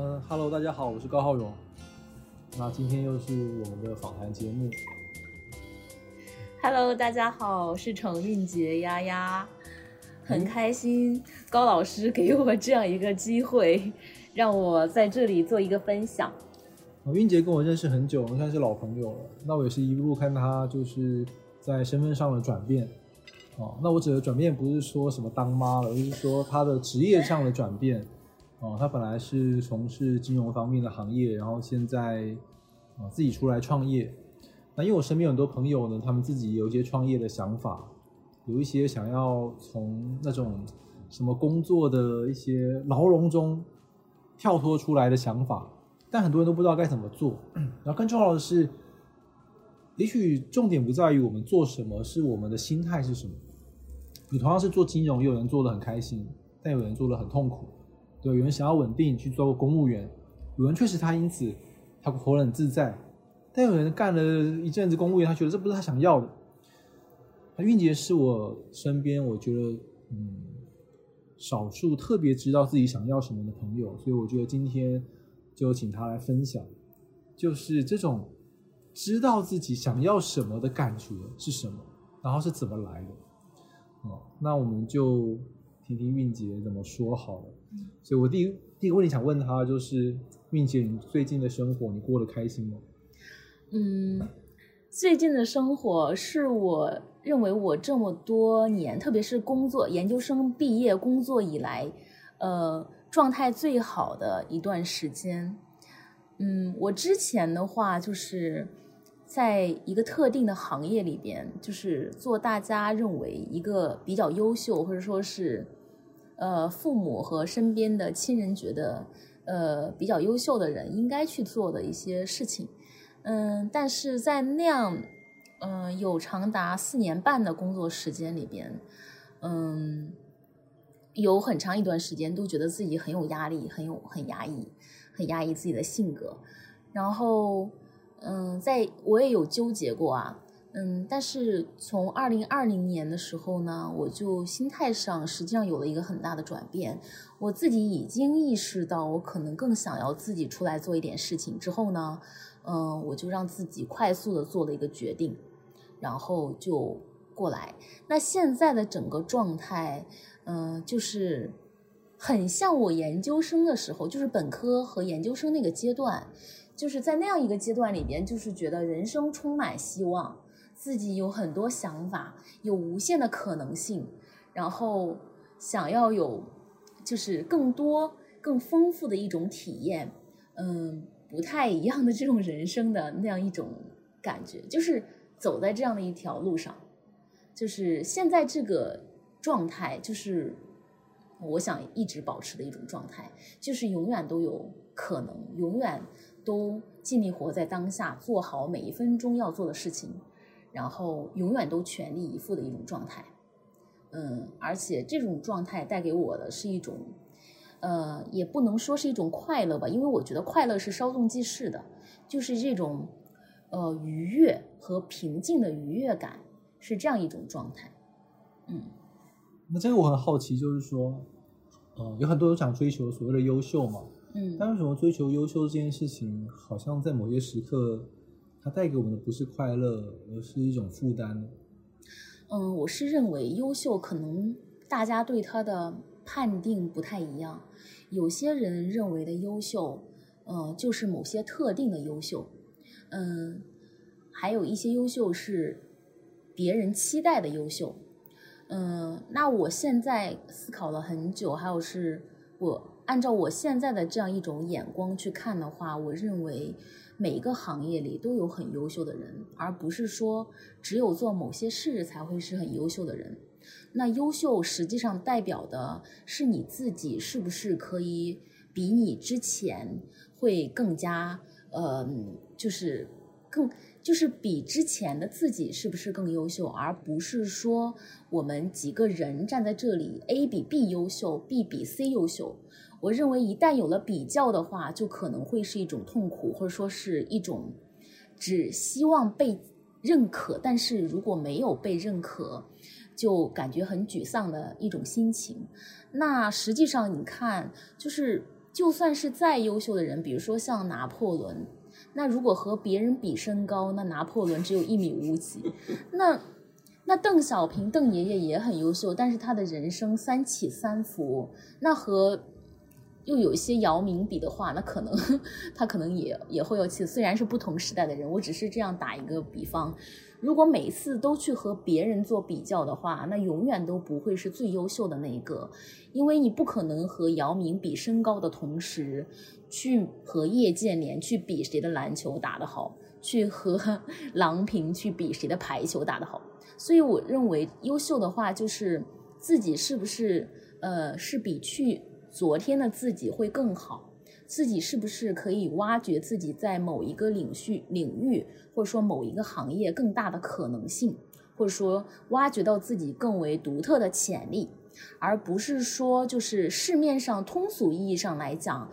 嗯哈喽，大家好，我是高浩勇。那今天又是我们的访谈节目。Hello，大家好，我是程韵杰丫丫，很开心高老师给我这样一个机会，让我在这里做一个分享。呃韵杰跟我认识很久，算是老朋友了。那我也是一路看他就是在身份上的转变。哦，那我指的转变不是说什么当妈了，而是说他的职业上的转变。哦，他本来是从事金融方面的行业，然后现在啊、自己出来创业。那因为我身边很多朋友呢，他们自己有一些创业的想法，有一些想要从那种什么工作的一些牢笼中跳脱出来的想法，但很多人都不知道该怎么做。然后更重要的是，也许重点不在于我们做什么，是我们的心态是什么。你同样是做金融，有人做的很开心，但有人做的很痛苦。对，有人想要稳定去做公务员，有人确实他因此他活得很自在，但有人干了一阵子公务员，他觉得这不是他想要的。那韵杰是我身边我觉得嗯少数特别知道自己想要什么的朋友，所以我觉得今天就请他来分享，就是这种知道自己想要什么的感觉是什么，然后是怎么来的。哦，那我们就听听韵杰怎么说好了。所以我第一第一个问题想问他就是，韵姐，你最近的生活你过得开心吗？嗯，最近的生活是我认为我这么多年，特别是工作研究生毕业工作以来，呃，状态最好的一段时间。嗯，我之前的话就是在一个特定的行业里边，就是做大家认为一个比较优秀，或者说是呃父母和身边的亲人觉得呃比较优秀的人应该去做的一些事情。嗯，但是在那样嗯有长达四年半的工作时间里边，嗯，有很长一段时间都觉得自己很有压力，很有很压抑，很压抑自己的性格。然后，嗯，在我也有纠结过啊，嗯，但是从二零二零年的时候呢，我就心态上实际上有了一个很大的转变。我自己已经意识到，我可能更想要自己出来做一点事情。之后呢，嗯，我就让自己快速的做了一个决定，然后就过来。那现在的整个状态，嗯，就是很像我研究生的时候，就是本科和研究生那个阶段，就是在那样一个阶段里边，就是觉得人生充满希望，自己有很多想法，有无限的可能性，然后想要有就是更多、更丰富的一种体验，嗯，不太一样的这种人生的那样一种感觉，就是走在这样的一条路上，就是现在这个状态，就是我想一直保持的一种状态，就是永远都有可能，永远都尽力活在当下，做好每一分钟要做的事情，然后永远都全力以赴的一种状态。嗯，而且这种状态带给我的是一种，呃，也不能说是一种快乐吧，因为我觉得快乐是稍纵即逝的，就是这种呃愉悦和平静的愉悦感，是这样一种状态。嗯。那这个我很好奇，就是说，呃，有很多人想追求所谓的优秀嘛，嗯但为什么追求优秀这件事情，好像在某些时刻，它带给我们的不是快乐，而是一种负担？嗯，我是认为优秀可能大家对他的判定不太一样，有些人认为的优秀，呃，就是某些特定的优秀，嗯，还有一些优秀是别人期待的优秀，嗯，那我现在思考了很久，还有是我按照我现在的这样一种眼光去看的话，我认为每一个行业里都有很优秀的人，而不是说只有做某些事才会是很优秀的人。那优秀实际上代表的是你自己是不是可以比你之前会更加呃，就是更就是比之前的自己是不是更优秀，而不是说我们几个人站在这里，A 比 B 优秀，B 比 C 优秀。我认为一旦有了比较的话，就可能会是一种痛苦，或者说是一种只希望被认可，但是如果没有被认可，就感觉很沮丧的一种心情。那实际上你看，就是。就算是再优秀的人，比如说像拿破仑，那如果和别人比身高，那拿破仑只有一米五几。那那邓小平邓爷爷也很优秀，但是他的人生三起三伏，那和又有一些姚明比的话，那可能他可能也也会有气。虽然是不同时代的人，我只是这样打一个比方。如果每次都去和别人做比较的话，那永远都不会是最优秀的那一个，因为你不可能和姚明比身高的同时，去和叶建联去比谁的篮球打得好，去和 郎平去比谁的排球打得好。所以我认为，优秀的话就是自己是不是呃是比去昨天的自己会更好。自己是不是可以挖掘自己在某一个领域领域，或者说某一个行业更大的可能性，或者说挖掘到自己更为独特的潜力，而不是说就是市面上通俗意义上来讲，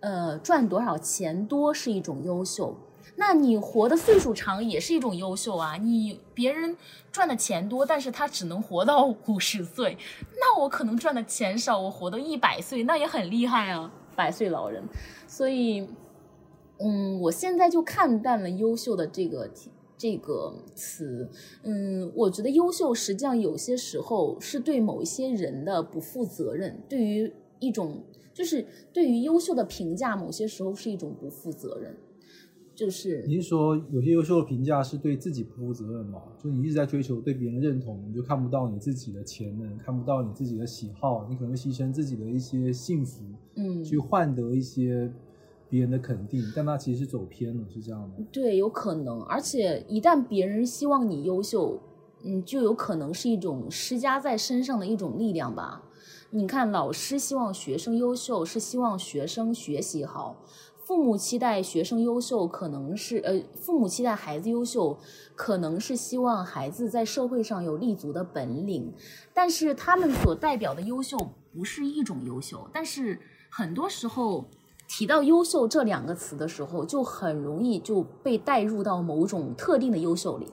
呃，赚多少钱多是一种优秀，那你活的岁数长也是一种优秀啊。你别人赚的钱多，但是他只能活到五十岁，那我可能赚的钱少，我活到一百岁，那也很厉害啊。百岁老人，所以，嗯，我现在就看淡了“优秀”的这个这个词。嗯，我觉得优秀实际上有些时候是对某一些人的不负责任，对于一种就是对于优秀的评价，某些时候是一种不负责任。就是你是说有些优秀的评价是对自己不负责任吗？就你一直在追求对别人认同，你就看不到你自己的潜能，看不到你自己的喜好，你可能会牺牲自己的一些幸福，嗯，去换得一些别人的肯定，但他其实是走偏了，是这样的。对，有可能。而且一旦别人希望你优秀，嗯，就有可能是一种施加在身上的一种力量吧。你看，老师希望学生优秀，是希望学生学习好。父母期待学生优秀，可能是呃，父母期待孩子优秀，可能是希望孩子在社会上有立足的本领，但是他们所代表的优秀不是一种优秀。但是很多时候提到优秀这两个词的时候，就很容易就被带入到某种特定的优秀里。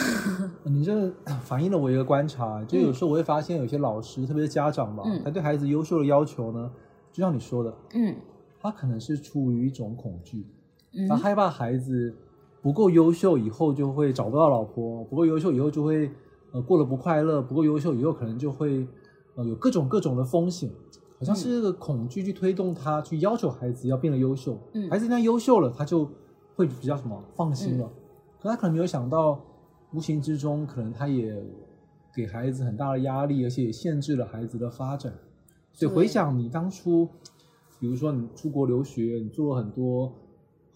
你这反映了我一个观察，就有时候我会发现有些老师，特别是家长吧，他对孩子优秀的要求呢，就像你说的，嗯。他可能是出于一种恐惧，他害怕孩子不够优秀，以后就会找不到老婆；不够优秀以后就会呃过得不快乐；不够优秀以后可能就会呃有各种各种的风险，好像是这个恐惧去推动他去要求孩子要变得优秀。孩子一旦优秀了，他就会比较什么放心了。可他可能没有想到，无形之中可能他也给孩子很大的压力，而且也限制了孩子的发展。所以回想你当初。比如说你出国留学，你做了很多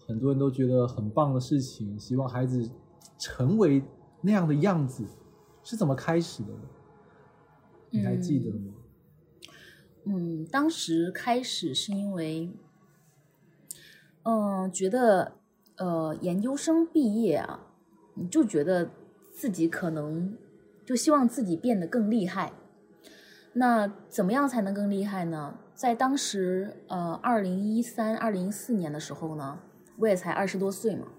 很多人都觉得很棒的事情，希望孩子成为那样的样子，是怎么开始的？你还记得吗？嗯，当时开始是因为，嗯，觉得呃研究生毕业啊，你就觉得自己可能就希望自己变得更厉害。那怎么样才能更厉害呢？在当时，呃，二零一三、二零一四年的时候呢，我也才二十多岁嘛，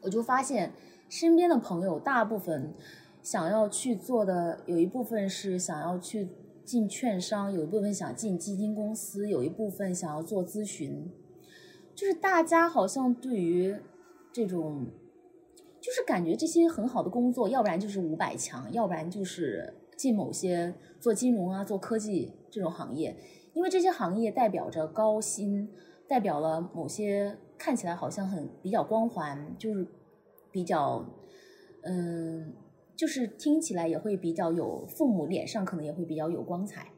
我就发现身边的朋友大部分想要去做的，有一部分是想要去进券商，有一部分想进基金公司，有一部分想要做咨询，就是大家好像对于这种，就是感觉这些很好的工作，要不然就是五百强，要不然就是。进某些做金融啊、做科技这种行业，因为这些行业代表着高薪，代表了某些看起来好像很比较光环，就是比较，嗯，就是听起来也会比较有父母脸上可能也会比较有光彩。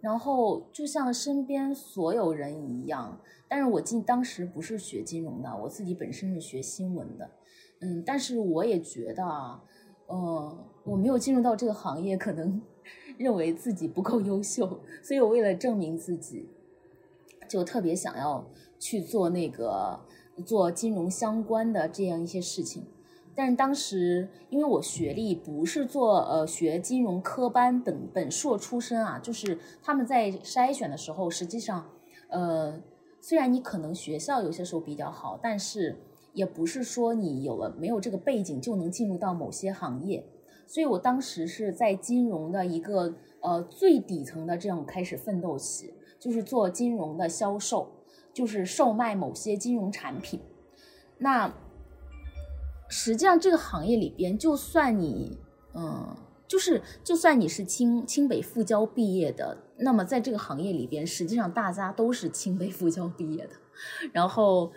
然后就像身边所有人一样，但是我进当时不是学金融的，我自己本身是学新闻的，嗯，但是我也觉得啊。嗯，我没有进入到这个行业，可能认为自己不够优秀，所以我为了证明自己，就特别想要去做那个做金融相关的这样一些事情。但是当时因为我学历不是做呃学金融科班等本硕出身啊，就是他们在筛选的时候，实际上呃虽然你可能学校有些时候比较好，但是。也不是说你有了没有这个背景就能进入到某些行业，所以我当时是在金融的一个呃最底层的这样开始奋斗起，就是做金融的销售，就是售卖某些金融产品。那实际上这个行业里边，就算你，嗯，就是就算你是清清北复交毕业的，那么在这个行业里边，实际上大家都是清北复交毕业的。然后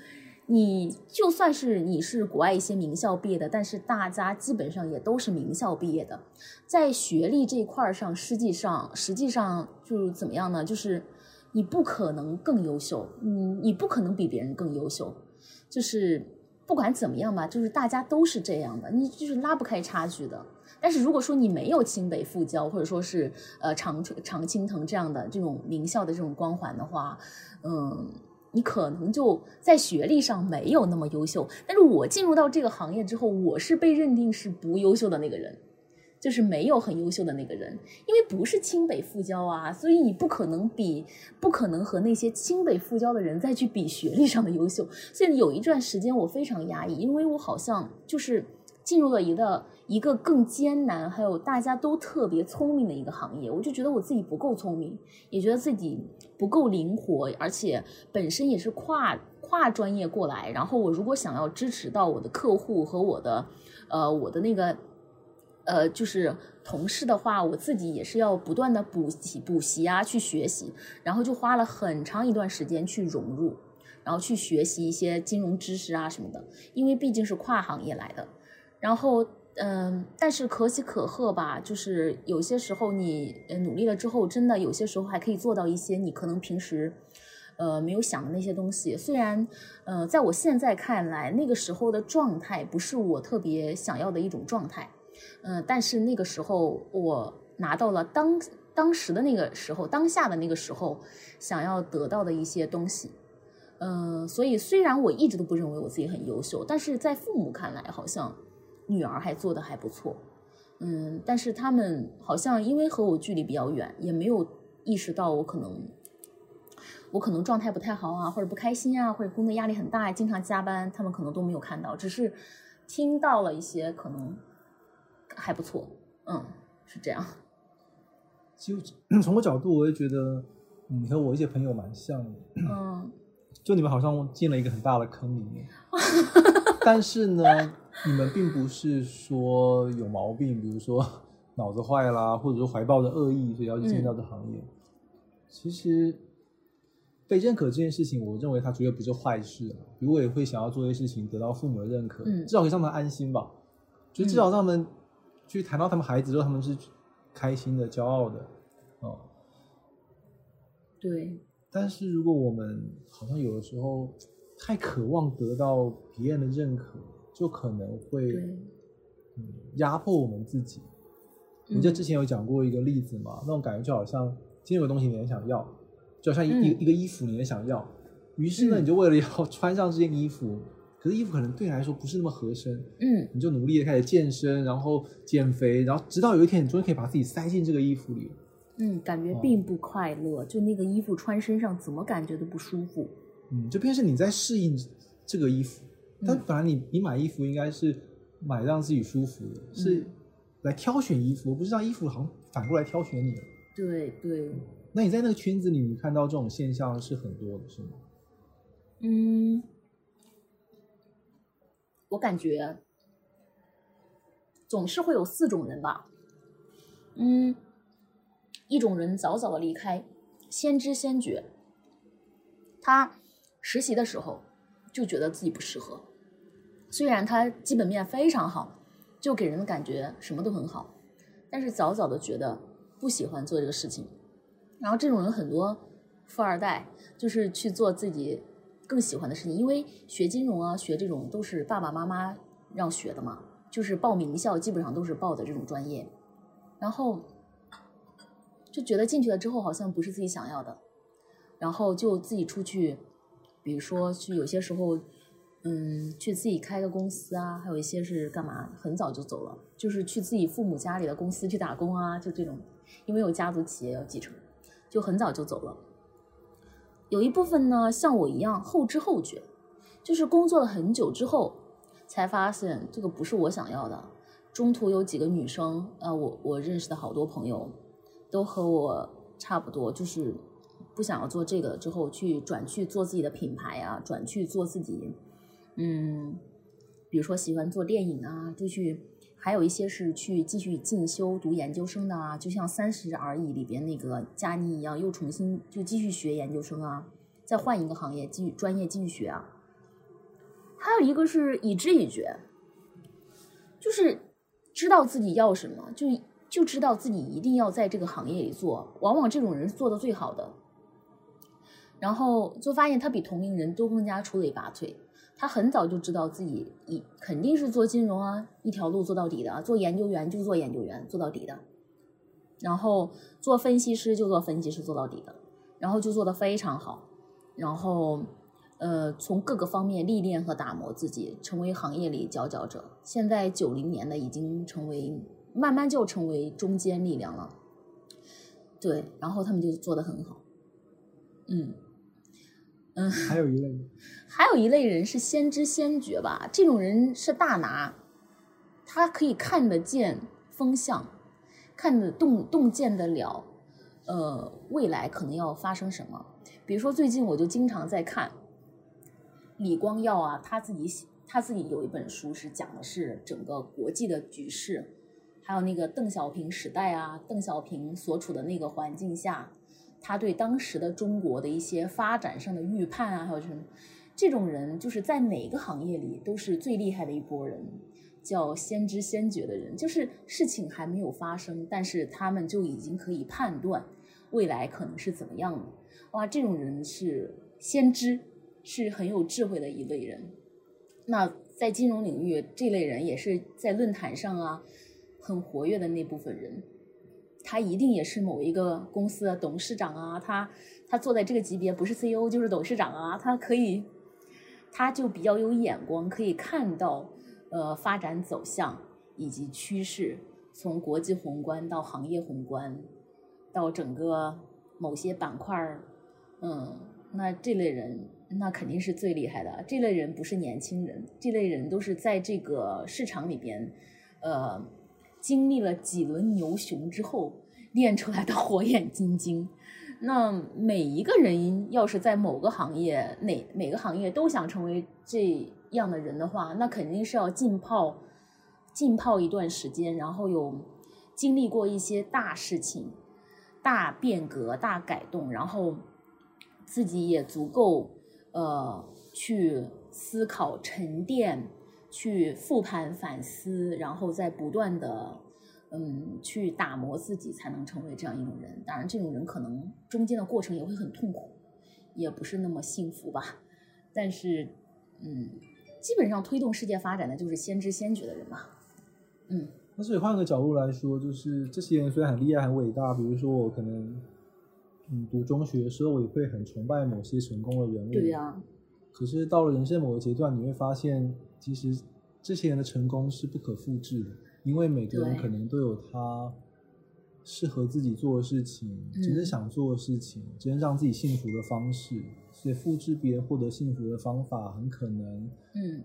你就算是你是国外一些名校毕业的，但是大家基本上也都是名校毕业的，在学历这一块上，实际上实际上就怎么样呢？就是你不可能更优秀，嗯，你不可能比别人更优秀，就是不管怎么样吧，就是大家都是这样的，你就是拉不开差距的。但是如果说你没有清北复交，或者说是呃常常青藤这样的这种名校的这种光环的话，嗯。你可能就在学历上没有那么优秀，但是我进入到这个行业之后，我是被认定是不优秀的那个人，就是没有很优秀的那个人，因为不是清北复交啊，所以你不可能比，不可能和那些清北复交的人再去比学历上的优秀。所以有一段时间我非常压抑，因为我好像就是进入了一个。一个更艰难，还有大家都特别聪明的一个行业，我就觉得我自己不够聪明，也觉得自己不够灵活，而且本身也是跨跨专业过来。然后我如果想要支持到我的客户和我的，呃，我的那个，呃，就是同事的话，我自己也是要不断的补习补习啊，去学习。然后就花了很长一段时间去融入，然后去学习一些金融知识啊什么的，因为毕竟是跨行业来的，然后。嗯，但是可喜可贺吧，就是有些时候你努力了之后，真的有些时候还可以做到一些你可能平时，呃，没有想的那些东西。虽然，呃，在我现在看来，那个时候的状态不是我特别想要的一种状态，嗯，但是那个时候我拿到了当当时的那个时候当下的那个时候想要得到的一些东西，嗯，所以虽然我一直都不认为我自己很优秀，但是在父母看来好像。女儿还做的还不错，嗯，但是他们好像因为和我距离比较远，也没有意识到我可能，我可能状态不太好啊，或者不开心啊，或者工作压力很大，经常加班，他们可能都没有看到，只是听到了一些可能还不错，嗯，是这样。其实从我角度，我也觉得你和我一些朋友蛮像的，嗯，就你们好像进了一个很大的坑里面，但是呢。你们并不是说有毛病，比如说脑子坏啦，或者说怀抱着恶意，所以要去进到这行业。其实被认可这件事情，我认为它绝对不是坏事。比如我也会想要做一些事情，得到父母的认可，至少可以让他们安心吧。就至少让他们去谈到他们孩子之后，他们是开心的、骄傲的。哦，对。但是如果我们好像有的时候太渴望得到别人的认可。就可能会，嗯，压迫我们自己。我记得之前有讲过一个例子嘛，那种感觉就好像今天有个东西你很想要，就好像一一一个衣服你很想要，于是呢你就为了要穿上这件衣服，可是衣服可能对你来说不是那么合身，嗯，你就努力的开始健身，然后减肥，然后直到有一天你终于可以把自己塞进这个衣服里，嗯，感觉并不快乐，就那个衣服穿身上怎么感觉都不舒服，嗯，就变是你在适应这个衣服。但本来你你买衣服应该是买让自己舒服的，是来挑选衣服，不是让衣服好像反过来挑选你。对对。那你在那个圈子里，你看到这种现象是很多的，是吗？嗯，我感觉总是会有四种人吧。嗯，一种人早早的离开，先知先觉。他实习的时候就觉得自己不适合。虽然他基本面非常好，就给人的感觉什么都很好，但是早早的觉得不喜欢做这个事情。然后这种人很多，富二代就是去做自己更喜欢的事情，因为学金融啊，学这种都是爸爸妈妈让学的嘛，就是报名校基本上都是报的这种专业，然后就觉得进去了之后好像不是自己想要的，然后就自己出去，比如说去有些时候。嗯，去自己开个公司啊，还有一些是干嘛？很早就走了，就是去自己父母家里的公司去打工啊，就这种，因为有家族企业要继承，就很早就走了。有一部分呢，像我一样后知后觉，就是工作了很久之后，才发现这个不是我想要的。中途有几个女生，呃，我我认识的好多朋友，都和我差不多，就是不想要做这个之后，去转去做自己的品牌啊，转去做自己，嗯，比如说喜欢做电影啊，就去，还有一些是去继续进修读研究生的啊，就像《三十而已》里边那个佳妮一样，又重新就继续学研究生啊，再换一个行业继续专业继续学啊。还有一个是已知已觉，就是知道自己要什么，就就知道自己一定要在这个行业里做。往往这种人是做的最好的，然后就发现他比同龄人都更加出类拔萃。他很早就知道自己一肯定是做金融啊，一条路做到底的，做研究员就做研究员做到底的，然后做分析师就做分析师做到底的，然后就做的非常好，然后。呃，从各个方面历练和打磨自己，成为行业里佼佼者。现在九零年的已经成为，慢慢就成为中坚力量了。对，然后他们就做的很好。嗯嗯，还有一类，还有一类人是先知先觉吧？这种人是大拿，他可以看得见风向，看得洞洞见得了，呃，未来可能要发生什么。比如说最近我就经常在看。李光耀啊，他自己写，他自己有一本书是讲的是整个国际的局势，还有那个邓小平时代啊，邓小平所处的那个环境下，他对当时的中国的一些发展上的预判啊，还有什么，这种人就是在哪个行业里都是最厉害的一波人，叫先知先觉的人，就是事情还没有发生，但是他们就已经可以判断未来可能是怎么样的，哇，这种人是先知。是很有智慧的一类人，那在金融领域，这类人也是在论坛上啊很活跃的那部分人，他一定也是某一个公司的董事长啊，他他坐在这个级别不是 CEO 就是董事长啊，他可以，他就比较有眼光，可以看到呃发展走向以及趋势，从国际宏观到行业宏观，到整个某些板块儿，嗯，那这类人。那肯定是最厉害的。这类人不是年轻人，这类人都是在这个市场里边，呃，经历了几轮牛熊之后练出来的火眼金睛。那每一个人要是在某个行业，哪每个行业都想成为这样的人的话，那肯定是要浸泡浸泡一段时间，然后有经历过一些大事情、大变革、大改动，然后自己也足够。呃，去思考、沉淀，去复盘、反思，然后再不断的，嗯，去打磨自己，才能成为这样一种人。当然，这种人可能中间的过程也会很痛苦，也不是那么幸福吧。但是，嗯，基本上推动世界发展的就是先知先觉的人嘛。嗯。那所以换个角度来说，就是这些人虽然很厉害、很伟大，比如说我可能。嗯，读中学的时候，我也会很崇拜某些成功的人物。对呀。可是到了人生某个阶段，你会发现，其实这些人的成功是不可复制的，因为每个人可能都有他适合自己做的事情，真正想做的事情，真正让自己幸福的方式。所以，复制别人获得幸福的方法，很可能，嗯，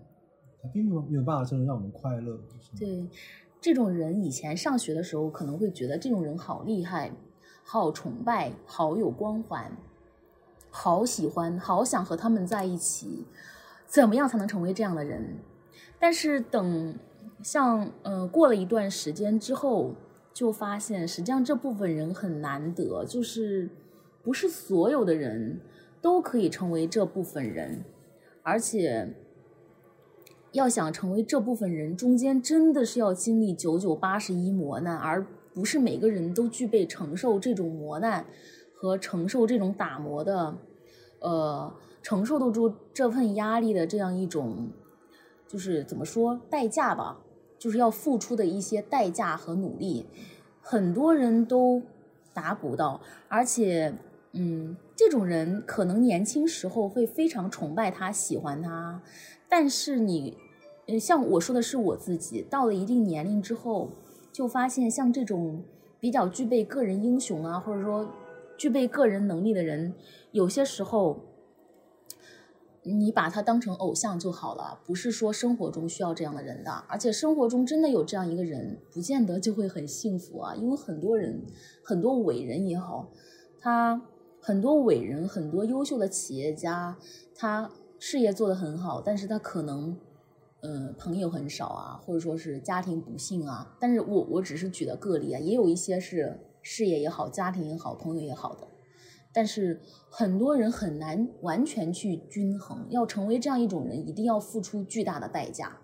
他并没有没有办法真的让我们快乐。对，这种人以前上学的时候，可能会觉得这种人好厉害。好崇拜，好有光环，好喜欢，好想和他们在一起。怎么样才能成为这样的人？但是等像呃过了一段时间之后，就发现实际上这部分人很难得，就是不是所有的人都可以成为这部分人，而且要想成为这部分人，中间真的是要经历九九八十一磨难，而。不是每个人都具备承受这种磨难和承受这种打磨的，呃，承受得住这份压力的这样一种，就是怎么说代价吧，就是要付出的一些代价和努力，很多人都达不到，而且，嗯，这种人可能年轻时候会非常崇拜他，喜欢他，但是你，像我说的是我自己，到了一定年龄之后。就发现，像这种比较具备个人英雄啊，或者说具备个人能力的人，有些时候你把他当成偶像就好了，不是说生活中需要这样的人的。而且生活中真的有这样一个人，不见得就会很幸福啊。因为很多人，很多伟人也好，他很多伟人，很多优秀的企业家，他事业做得很好，但是他可能，嗯，朋友很少啊，或者说是家庭不幸啊。但是我我只是举的个例啊，也有一些是事业也好，家庭也好，朋友也好的。但是很多人很难完全去均衡，要成为这样一种人，一定要付出巨大的代价，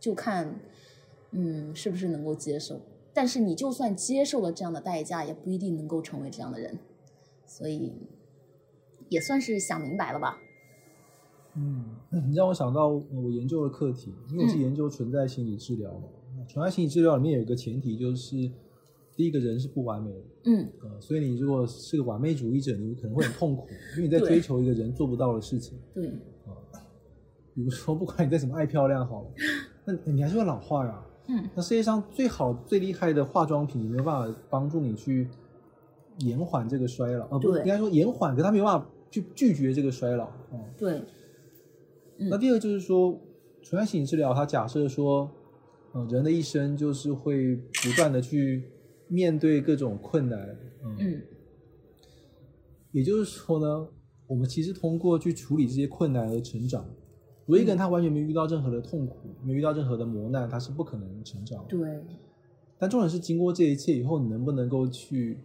就看，嗯，是不是能够接受。但是你就算接受了这样的代价，也不一定能够成为这样的人，所以也算是想明白了吧。嗯，你让我想到我研究的课题，因为我是研究存在心理治疗嘛。存在心理治疗里面有一个前提，就是第一个人是不完美的。嗯呃，所以你如果是个完美主义者，你可能会很痛苦，因为你在追求一个人做不到的事情。对，啊，比如说，不管你再怎么爱漂亮好了，那你还是会老化呀。嗯那世界上最好、最厉害的化妆品，没有办法帮助你去延缓这个衰老，啊，不对应该说延缓，可它没有办法去拒绝这个衰老。哦、对，嗯那第二个就是说，存在心理治疗，它假设说，嗯、人的一生就是会不断的去面对各种困难，嗯，嗯也就是说呢，我们其实通过去处理这些困难而成长。如果一个人他完全没遇到任何的痛苦，没遇到任何的磨难，他是不可能成长的。对，但重点是经过这一切以后，你能不能够去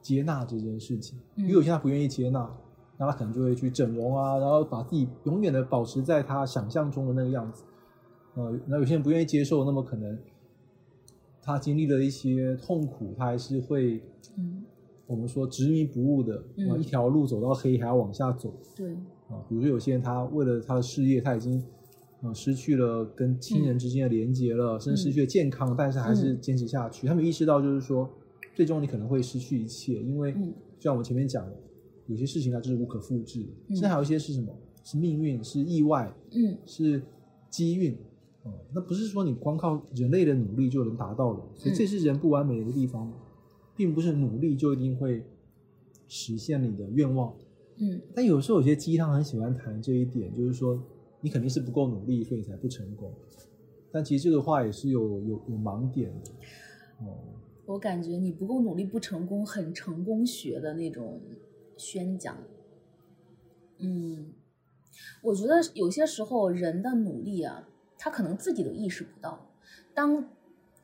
接纳这件事情？嗯因为有些人他不愿意接纳，那他可能就会去整容啊，然后把自己永远的保持在他想象中的那个样子。呃，那有些人不愿意接受，那么可能他经历了一些痛苦，他还是会嗯。我们说执迷不悟的，嗯。啊，一条路走到黑还要往下走。对，啊，比如说有些人他为了他的事业，他已经呃失去了跟亲人之间的连接了，甚至失去了健康，但是还是坚持下去。他们意识到就是说，最终你可能会失去一切，因为嗯。就像我们前面讲的，有些事情它就是无可复制的，嗯。甚至还有一些是什么？是命运，是意外，嗯。是机运。哦、那不是说你光靠人类的努力就能达到的，所以这是人不完美的地方，并不是努力就一定会实现你的愿望。嗯但有时候有些鸡汤很喜欢谈这一点，就是说你肯定是不够努力，所以你才不成功。但其实这个话也是有有有盲点的。哦，我感觉你不够努力不成功，很成功学的那种宣讲。嗯，我觉得有些时候人的努力啊，他可能自己都意识不到。当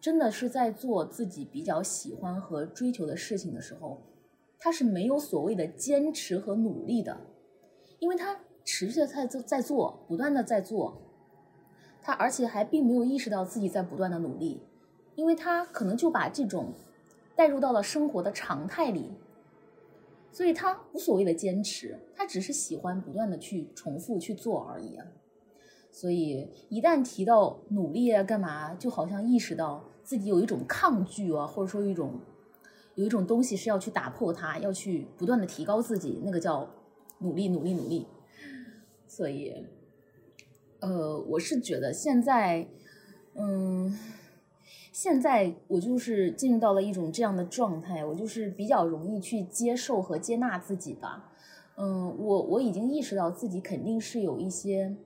真的是在做自己比较喜欢和追求的事情的时候，他是没有所谓的坚持和努力的，因为他持续的在做，在做，不断的在做，他而且还并没有意识到自己在不断的努力。因为他可能就把这种带入到了生活的常态里，所以他无所谓的坚持，他只是喜欢不断的去重复去做而已。所以一旦提到努力啊，干嘛，就好像意识到自己有一种抗拒啊，或者说一种有一种东西是要去打破它，要去不断的提高自己，那个叫努力，努力，努力。所以，呃，我是觉得现在，嗯。现在我就是进入到了一种这样的状态，我就是比较容易去接受和接纳自己吧。嗯，我我已经意识到自己肯定是有一些，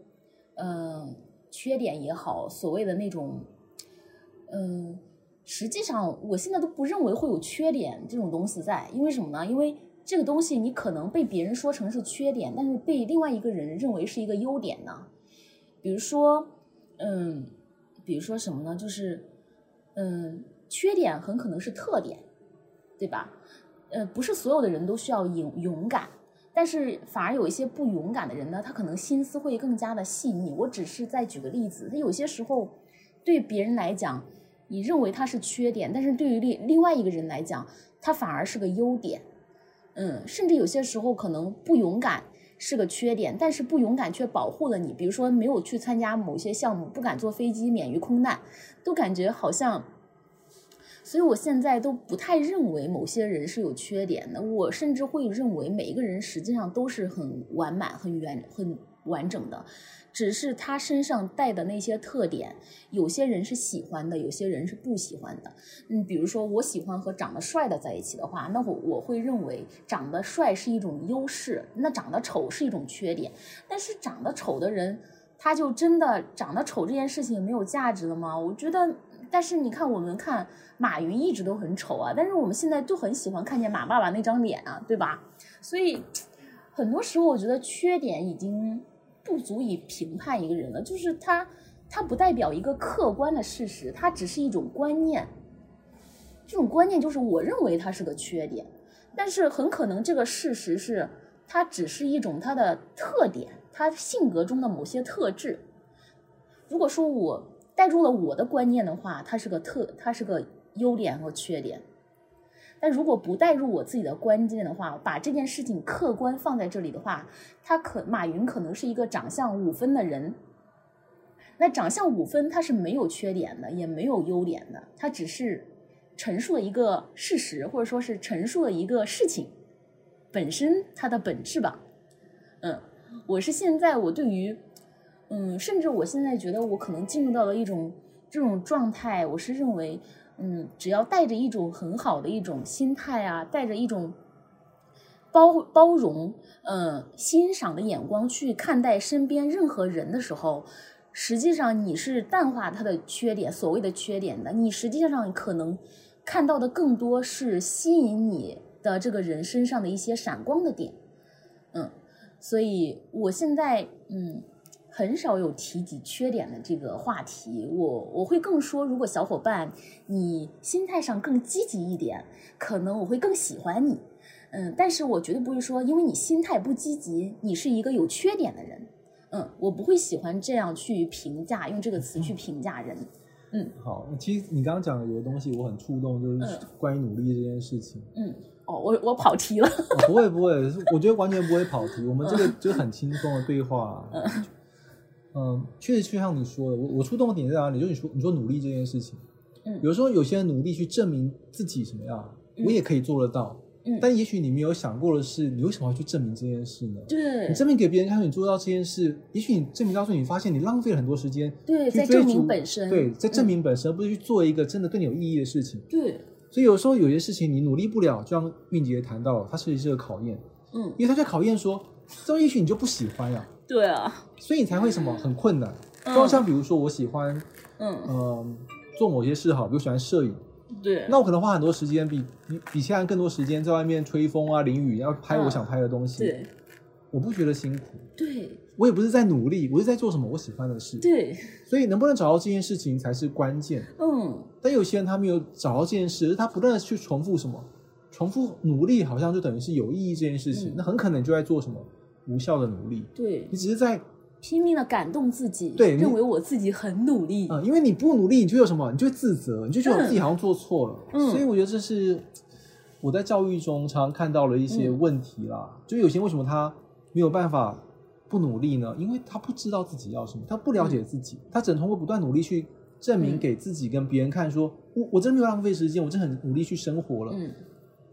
嗯，缺点也好，所谓的那种，嗯，实际上我现在都不认为会有缺点这种东西在，因为什么呢？因为这个东西你可能被别人说成是缺点，但是被另外一个人认为是一个优点呢。比如说，嗯，比如说什么呢？就是。嗯，缺点很可能是特点，对吧？呃，不是所有的人都需要勇勇敢，但是反而有一些不勇敢的人呢，他可能心思会更加的细腻。我只是在举个例子，他有些时候对别人来讲，你认为他是缺点，但是对于另另外一个人来讲，他反而是个优点。嗯，甚至有些时候可能不勇敢是个缺点，但是不勇敢却保护了你。比如说没有去参加某些项目，不敢坐飞机，免于空难。都感觉好像，所以我现在都不太认为某些人是有缺点的。我甚至会认为每一个人实际上都是很完满、很圆、很完整的，只是他身上带的那些特点，有些人是喜欢的，有些人是不喜欢的。嗯，比如说我喜欢和长得帅的在一起的话，那我我会认为长得帅是一种优势，那长得丑是一种缺点。但是长得丑的人。他就真的长得丑这件事情没有价值了吗？我觉得，但是你看，我们看马云一直都很丑啊，但是我们现在都很喜欢看见马爸爸那张脸啊，对吧？所以很多时候我觉得缺点已经不足以评判一个人了，就是他他不代表一个客观的事实，它只是一种观念。这种观念就是我认为他是个缺点，但是很可能这个事实是他只是一种他的特点，他性格中的某些特质。如果说我带入了我的观念的话，他是个特，他是个优点和缺点。但如果不带入我自己的观点的话，把这件事情客观放在这里的话，他可马云可能是一个长相五分的人。那长相五分，他是没有缺点的，也没有优点的，他只是陈述了一个事实，或者说是陈述了一个事情本身它的本质吧。嗯，我是现在我对于。嗯，甚至我现在觉得我可能进入到了一种这种状态，我是认为，嗯，只要带着一种很好的一种心态啊，带着一种包包容、嗯欣赏的眼光去看待身边任何人的时候，实际上你是淡化他的缺点，所谓的缺点的，你实际上可能看到的更多是吸引你的这个人身上的一些闪光的点，嗯，所以我现在嗯。很少有提及缺点的这个话题，我我会更说，如果小伙伴你心态上更积极一点，可能我会更喜欢你，嗯，但是我绝对不会说，因为你心态不积极，你是一个有缺点的人，嗯，我不会喜欢这样去评价，用这个词去评价人，嗯。好，其实你刚刚讲的有个东西我很触动，就是关于努力这件事情，嗯，哦，我我跑题了，不会不会，我觉得完全不会跑题，我们这个就很轻松的对话。嗯，确实就像你说的，我我触动的点在哪里？就你说你说努力这件事情，嗯，有时候有些人努力去证明自己什么样，我也可以做得到，嗯，但也许你没有想过的是，你为什么要去证明这件事呢？对，你证明给别人看，你做到这件事，也许你证明到时候，你发现你浪费了很多时间，对，在证明本身，对，在证明本身，而不是去做一个真的对你有意义的事情，对。所以有时候有些事情你努力不了，就像韵杰谈到，它其实是个考验，嗯，因为他在考验说，这也许你就不喜欢呀，对啊，所以你才会什么很困难。就像比如说，我喜欢，嗯。做某些事好，比如喜欢摄影，对，那我可能花很多时间，比比比现在更多时间在外面吹风啊、淋雨，要拍我想拍的东西，对，我不觉得辛苦，对，我也不是在努力，我是在做什么我喜欢的事，对，所以能不能找到这件事情才是关键，嗯，但有些人他没有找到这件事，他不断的去重复什么，重复努力，好像就等于是有意义这件事情，那很可能就在做什么无效的努力，对你只是在。拼命的感动自己，对，认为我自己很努力啊，因为你不努力，你就有什么？你就会自责，你就觉得自己好像做错了。嗯，所以我觉得这是我在教育中常常看到了一些问题啦。就有些为什么他没有办法不努力呢？因为他不知道自己要什么，他不了解自己，他只能通过不断努力去证明给自己跟别人看，说我我真没有浪费时间，我真很努力去生活了。嗯，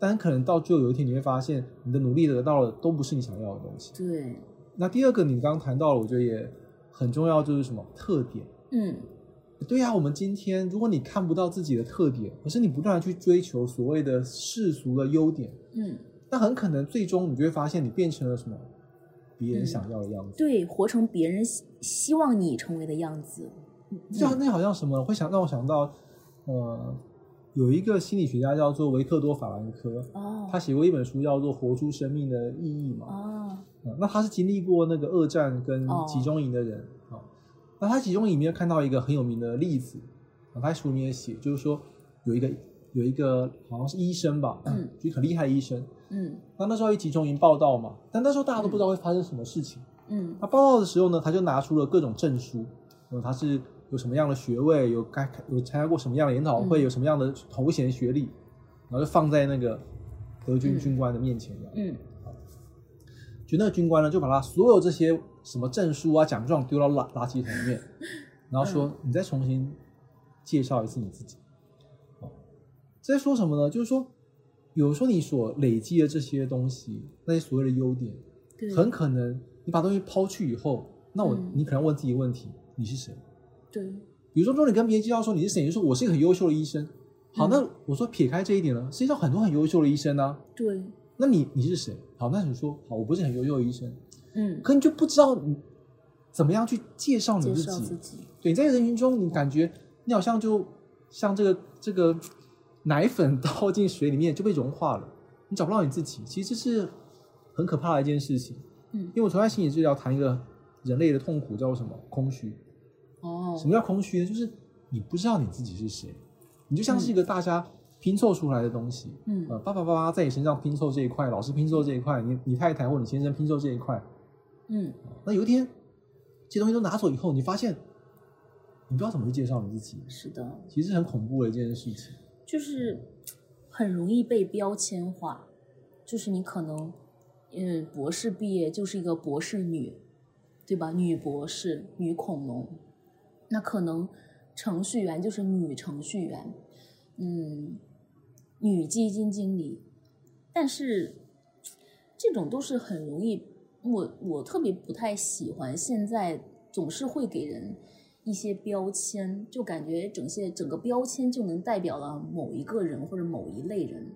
但可能到最后有一天你会发现，你的努力得到的都不是你想要的东西。对。那第二个，你刚刚谈到了，我觉得也很重要，就是什么特点？嗯，对呀，我们今天如果你看不到自己的特点，可是你不断的去追求所谓的世俗的优点，嗯，那很可能最终你就会发现，你变成了什么别人想要的样子？对，活成别人希希望你成为的样子。这那好像什么？会想让我想到，呃，有一个心理学家叫做维克多·法兰科，哦，他写过一本书叫做《活出生命的意义》嘛，哦。那他是经历过那个二战跟集中营的人啊。那他集中营里面看到一个很有名的例子啊，他书里面写，就是说有一个有一个好像是医生吧，嗯，就很厉害的医生，嗯。那那时候一集中营报道嘛，但那时候大家都不知道会发生什么事情，嗯。他报道的时候呢，他就拿出了各种证书，呃，他是有什么样的学位，有该有参加过什么样的研讨会，有什么样的头衔学历，然后就放在那个德军军官的面前，嗯。就那个军官呢，就把他所有这些什么证书啊、奖状丢到垃垃圾桶里面，然后说：“你再重新介绍一次你自己。”哦，在说什么呢？就是说，有时候你所累积的这些东西，那些所谓的优点，很可能你把东西抛去以后，那我你可能问自己问题：你是谁？对。比如说，如果你跟别人介绍说你是谁，就说我是一个很优秀的医生。好，那我说撇开这一点呢，世界上很多很优秀的医生呢。对。那你你是谁？好，那你说好，我不是很优秀的医生，嗯，可你就不知道你怎么样去介绍你自己。自己。对，在人群中，你感觉你好像就像这个这个奶粉倒进水里面就被融化了，你找不到你自己，其实这是很可怕的一件事情。嗯因为我从来心理治疗谈一个人类的痛苦叫做什么？空虚。哦什么叫空虚呢？就是你不知道你自己是谁，你就像是一个大家拼凑出来的东西。嗯呃，爸爸妈妈在你身上拼凑这一块，老师拼凑这一块，你你太太或你先生拼凑这一块。嗯那有一天，这些东西都拿走以后，你发现你不知道怎么去介绍你自己，是的，其实是很恐怖的一件事情。就是很容易被标签化，就是你可能，嗯，博士毕业就是一个博士女，对吧？女博士、女恐龙，那可能程序员就是女程序员，嗯，女基金经理，但是这种都是很容易，我我特别不太喜欢现在总是会给人一些标签，就感觉整些整个标签就能代表了某一个人或者某一类人。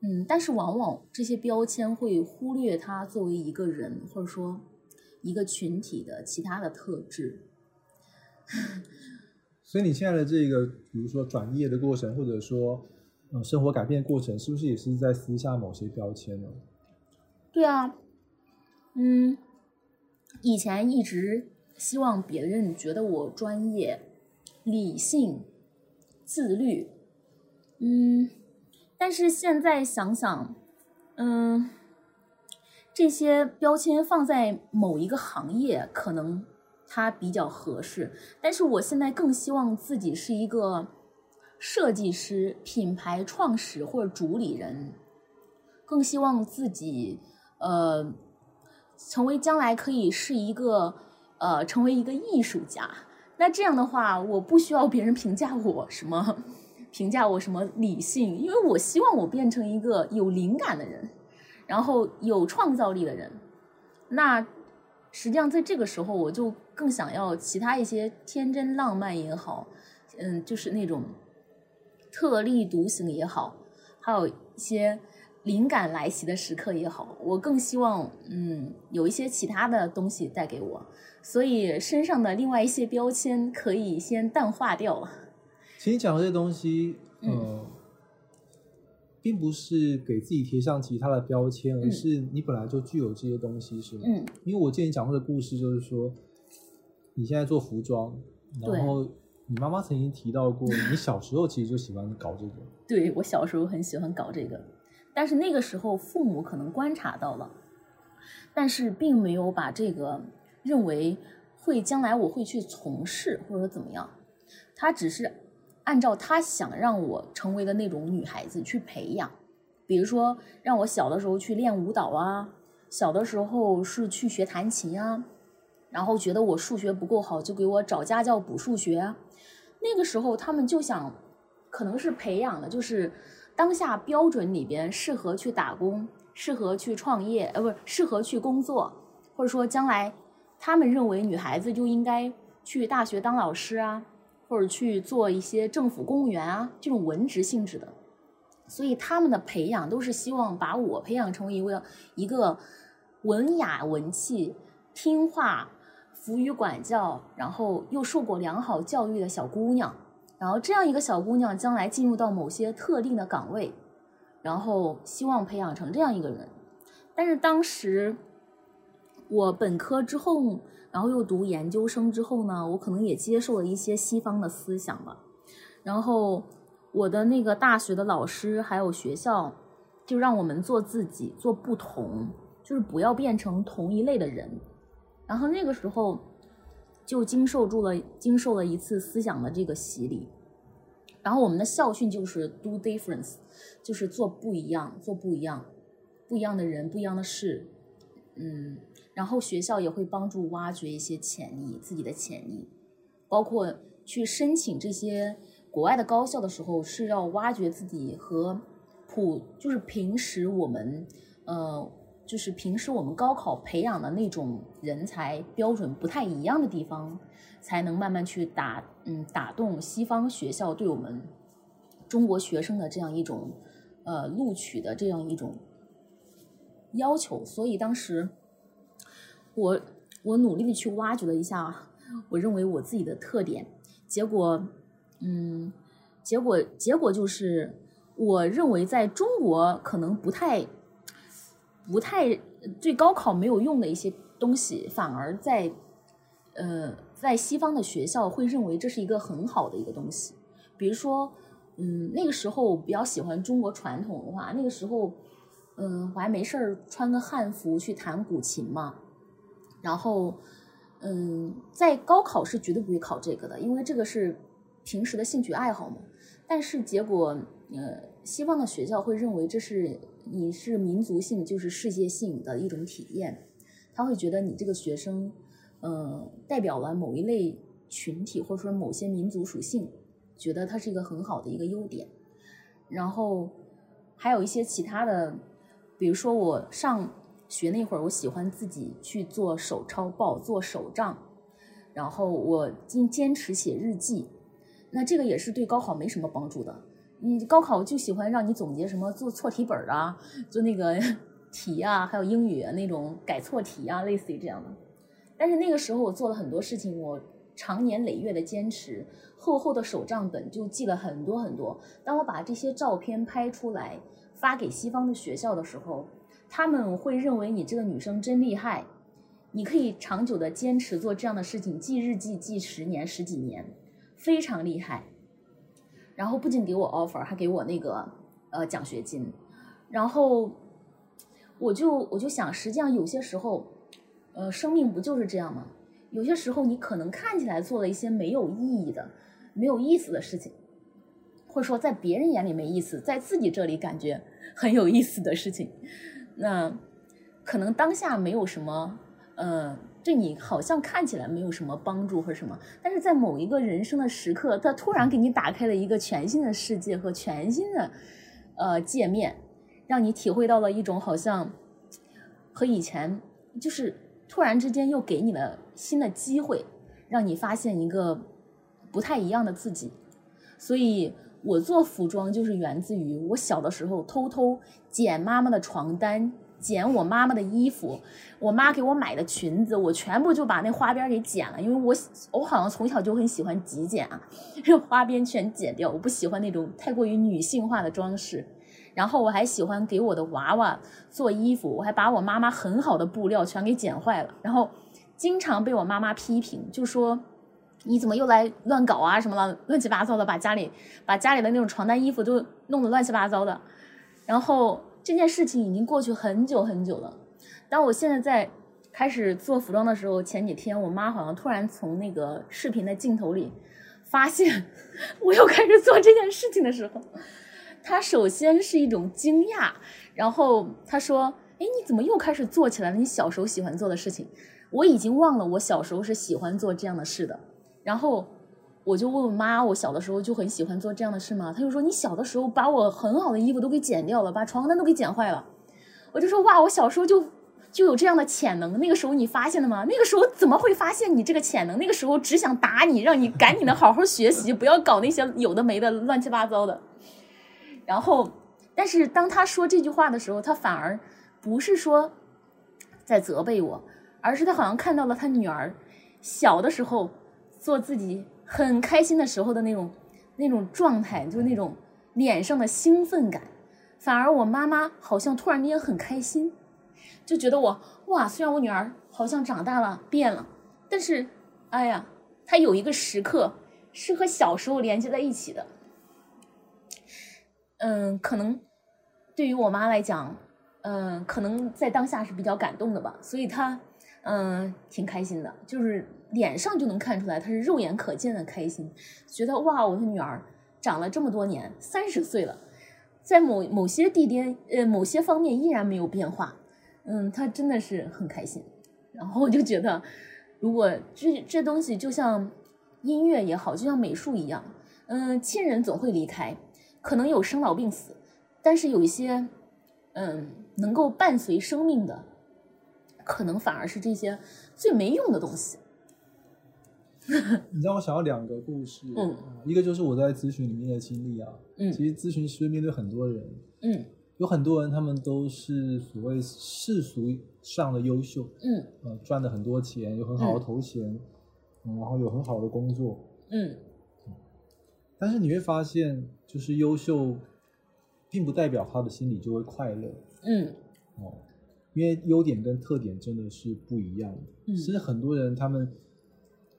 嗯，但是往往这些标签会忽略他作为一个人或者说一个群体的其他的特质。所以你现在的这个，比如说转业的过程，或者说呃生活改变过程，是不是也是在撕下某些标签呢？对啊，嗯，以前一直希望别人觉得我专业、理性、自律，嗯，但是现在想想，嗯，这些标签放在某一个行业可能它比较合适，但是我现在更希望自己是一个设计师、品牌创始或者主理人，更希望自己呃成为将来可以是一个呃成为一个艺术家。那这样的话，我不需要别人评价我什么，评价我什么理性，因为我希望我变成一个有灵感的人，然后有创造力的人。那实际上在这个时候，我就更想要其他一些天真浪漫也好，嗯，就是那种特立独行也好，还有一些灵感来袭的时刻也好，我更希望嗯有一些其他的东西带给我，所以身上的另外一些标签可以先淡化掉了。其实你讲的这些东西，嗯呃，并不是给自己贴上其他的标签，而嗯是你本来就具有这些东西，是吗？嗯因为我记得你讲过的故事，就是说你现在做服装，然后你妈妈曾经提到过，你小时候其实就喜欢搞这个。对我小时候很喜欢搞这个，但是那个时候父母可能观察到了，但是并没有把这个认为会将来我会去从事或者怎么样，他只是按照他想让我成为的那种女孩子去培养，比如说让我小的时候去练舞蹈啊，小的时候是去学弹琴啊，然后觉得我数学不够好，就给我找家教补数学。那个时候他们就想，可能是培养的，就是当下标准里边适合去打工、适合去创业，呃，不是适合去工作，或者说将来他们认为女孩子就应该去大学当老师啊，或者去做一些政府公务员啊这种文职性质的。所以他们的培养都是希望把我培养成为一个一个文雅文气、听话、服于管教，然后又受过良好教育的小姑娘。然后这样一个小姑娘将来进入到某些特定的岗位，然后希望培养成这样一个人。但是当时我本科之后，然后又读研究生之后呢，我可能也接受了一些西方的思想吧。然后我的那个大学的老师还有学校，就让我们做自己，做不同，就是不要变成同一类的人。然后那个时候就经受住了经受了一次思想的这个洗礼。然后我们的校训就是 “do difference”，就是做不一样，做不一样，不一样的人，不一样的事。嗯，然后学校也会帮助挖掘一些潜力，自己的潜力，包括去申请这些国外的高校的时候，是要挖掘自己和普，就是平时我们，呃，就是平时我们高考培养的那种人才标准不太一样的地方，才能慢慢去打，嗯，打动西方学校对我们中国学生的这样一种，呃，录取的这样一种要求。所以当时我我努力的去挖掘了一下，我认为我自己的特点，结果嗯，结果结果就是，我认为在中国可能不太不太对高考没有用的一些东西，反而在呃在西方的学校会认为这是一个很好的一个东西。比如说，嗯，那个时候我比较喜欢中国传统文化，那个时候，嗯，我还没事儿穿个汉服去弹古琴嘛，然后。嗯，在高考是绝对不会考这个的，因为这个是平时的兴趣爱好嘛。但是结果，呃，西方的学校会认为这是你是民族性，就是世界性的一种体验，他会觉得你这个学生，呃，代表了某一类群体或者说某些民族属性，觉得它是一个很好的一个优点。然后还有一些其他的，比如说我上。学那会儿，我喜欢自己去做手抄报、做手账，然后我坚坚持写日记。那这个也是对高考没什么帮助的。你高考就喜欢让你总结什么做错题本啊，做那个 题啊，还有英语那种改错题啊，类似于这样的。但是那个时候我做了很多事情，我长年累月的坚持，厚厚的手账本就记了很多很多。当我把这些照片拍出来发给西方的学校的时候，他们会认为你这个女生真厉害，你可以长久的坚持做这样的事情，记日记记十年十几年，非常厉害。然后不仅给我 offer，还给我那个呃奖学金。然后我就我就想，实际上有些时候，呃，生命不就是这样吗？有些时候你可能看起来做了一些没有意义的、没有意思的事情，或者说在别人眼里没意思，在自己这里感觉很有意思的事情。那可能当下没有什么，呃，对你好像看起来没有什么帮助或者什么，但是在某一个人生的时刻，它突然给你打开了一个全新的世界和全新的呃界面，让你体会到了一种好像和以前就是突然之间又给你了新的机会，让你发现一个不太一样的自己，所以。我做服装就是源自于我小的时候偷偷剪妈妈的床单，剪我妈妈的衣服，我妈给我买的裙子，我全部就把那花边给剪了，因为我我好像从小就很喜欢极简啊，这花边全剪掉，我不喜欢那种太过于女性化的装饰。然后我还喜欢给我的娃娃做衣服，我还把我妈妈很好的布料全给剪坏了，然后经常被我妈妈批评，就说。你怎么又来乱搞啊？什么了，乱七八糟的，把家里把家里的那种床单、衣服都弄得乱七八糟的。然后这件事情已经过去很久很久了。当我现在在开始做服装的时候，前几天我妈好像突然从那个视频的镜头里发现 我又开始做这件事情的时候，她首先是一种惊讶，然后她说：“哎，你怎么又开始做起来了？你小时候喜欢做的事情，我已经忘了，我小时候是喜欢做这样的事的。”然后我就问我妈，我小的时候就很喜欢做这样的事吗？她就说你小的时候把我很好的衣服都给剪掉了，把床单都给剪坏了。我就说哇，我小时候就就有这样的潜能，那个时候你发现了吗？那个时候怎么会发现你这个潜能？那个时候只想打你，让你赶紧的好好学习，不要搞那些有的没的乱七八糟的。然后，但是当他说这句话的时候，他反而不是说在责备我，而是他好像看到了他女儿小的时候。做自己很开心的时候的那种那种状态，就是那种脸上的兴奋感。反而我妈妈好像突然间很开心，就觉得我哇，虽然我女儿好像长大了变了，但是哎呀，她有一个时刻是和小时候连接在一起的。嗯，可能对于我妈来讲，嗯，可能在当下是比较感动的吧，所以她嗯挺开心的，就是。脸上就能看出来，她是肉眼可见的开心，觉得哇，我的女儿长了这么多年，三十岁了，在某某些地点，呃，某些方面依然没有变化，嗯，她真的是很开心。然后我就觉得，如果这这东西就像音乐也好，就像美术一样，嗯，亲人总会离开，可能有生老病死，但是有一些，嗯，能够伴随生命的，可能反而是这些最没用的东西。你让我想到两个故事，嗯，一个就是我在咨询里面的经历啊，嗯，其实咨询师面对很多人，嗯，有很多人他们都是所谓世俗上的优秀，嗯，呃，赚了很多钱，有很好的头衔，嗯，然后有很好的工作，嗯，但是你会发现，就是优秀，并不代表他的心里就会快乐。嗯。哦，因为优点跟特点真的是不一样的。嗯。甚至很多人他们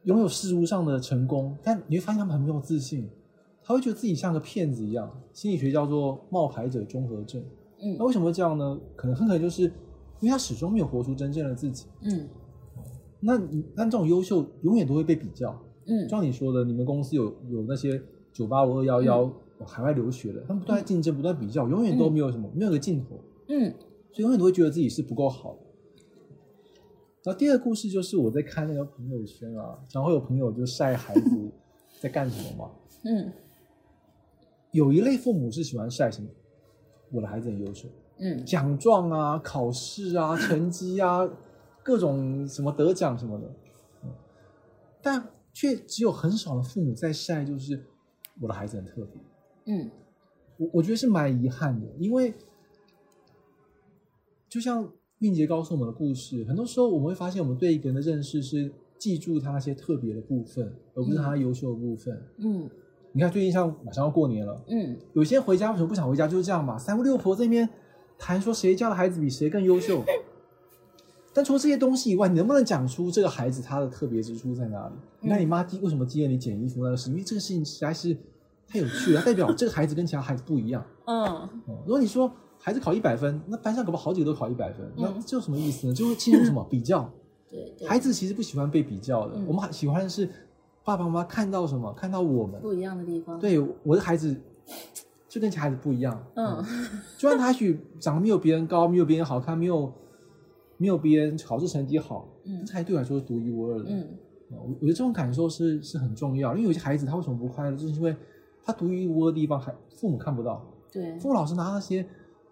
拥有事物上的成功，但你会发现他们很没有自信，他会觉得自己像个骗子一样。心理学叫做冒牌者综合症。嗯那为什么会这样呢？可能很可能就是因为他始终没有活出真正的自己。嗯那你那这种优秀永远都会被比较，嗯就像你说的，你们公司有有那些九八五二幺幺海外留学的，他们不断在竞争，不断比较，永远都没有什么、没有个尽头，嗯所以永远都会觉得自己是不够好的。然后第二个故事就是我在看那个朋友圈啊，然后有朋友就晒孩子 在干什么嘛，嗯有一类父母是喜欢晒什么？我的孩子很优秀，嗯奖状啊、考试啊、成绩啊，各种什么得奖什么的，嗯但却只有很少的父母在晒，就是我的孩子很特别。嗯我我觉得是蛮遗憾的，因为就像韵杰告诉我们的故事，很多时候我们会发现，我们对一个人的认识是记住他那些特别的部分，而不是他优秀的部分。嗯你看，最近像马上要过年了，嗯有些人回家为什么不想回家？就是这样嘛，三姑六婆这边谈说谁家的孩子比谁更优秀。但除了这些东西以外，你能不能讲出这个孩子他的特别之处在哪里？你看你妈为什么记得你捡衣服那个事？因为这个事情实在是太有趣了，代表这个孩子跟其他孩子不一样。嗯哦如果你说孩子考一百分，那班上可不好好几个都考一百分，那嗯这有什么意思呢？就会进入什么 比较？对对，孩子其实不喜欢被比较的，嗯我们喜欢的是爸爸妈妈看到什么，看到我们。不一样的地方。，对，我的孩子就跟其他孩子不一样。嗯就算他许长得没有别人高，没有别人好看，没有没有别人考试成绩好，嗯这还对我来说是独一无二的。嗯我我觉得这种感受是是很重要，因为有些孩子他为什么不快乐，就是因为他独一无二的地方还父母看不到，对父母老是拿那些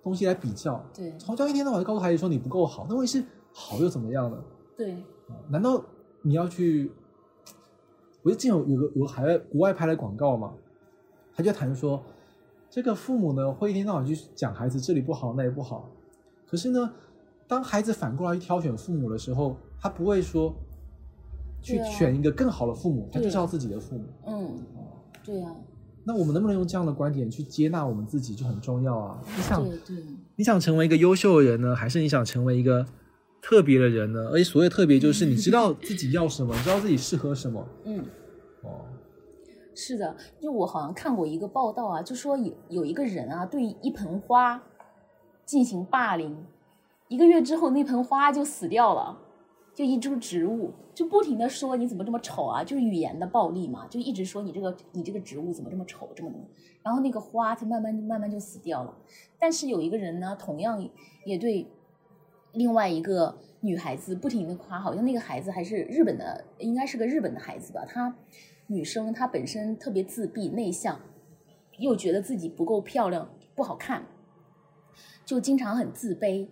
东西来比较，对。从教一天到晚就告诉孩子说你不够好，那问题是好又怎么样呢？对，啊难道你要去？我就之前有有个有个海外国外拍的广告嘛，他就谈说，这个父母呢会一天到晚去讲孩子这里不好那里不好，可是呢，当孩子反过来去挑选父母的时候，他不会说去选一个更好的父母，他就是要自己的父母。嗯。对呀，那我们能不能用这样的观点去接纳我们自己就很重要啊！你想对对，你想成为一个优秀的人呢，还是你想成为一个特别的人呢？而且所谓特别，就是你知道自己要什么，你知道自己适合什么。嗯。哦，是的，就我好像看过一个报道啊，就说有有一个人啊，对一盆花进行霸凌，一个月之后那盆花就死掉了，就一株植物，就不停的说你怎么这么丑啊，就是语言的暴力嘛，就一直说你这个你这个植物怎么这么丑，这么，然后那个花它慢慢慢慢就死掉了。但是有一个人呢，同样也对另外一个女孩子不停的夸，好像那个孩子还是日本的，应该是个日本的孩子吧。她女生她本身特别自闭内向，又觉得自己不够漂亮不好看，就经常很自卑。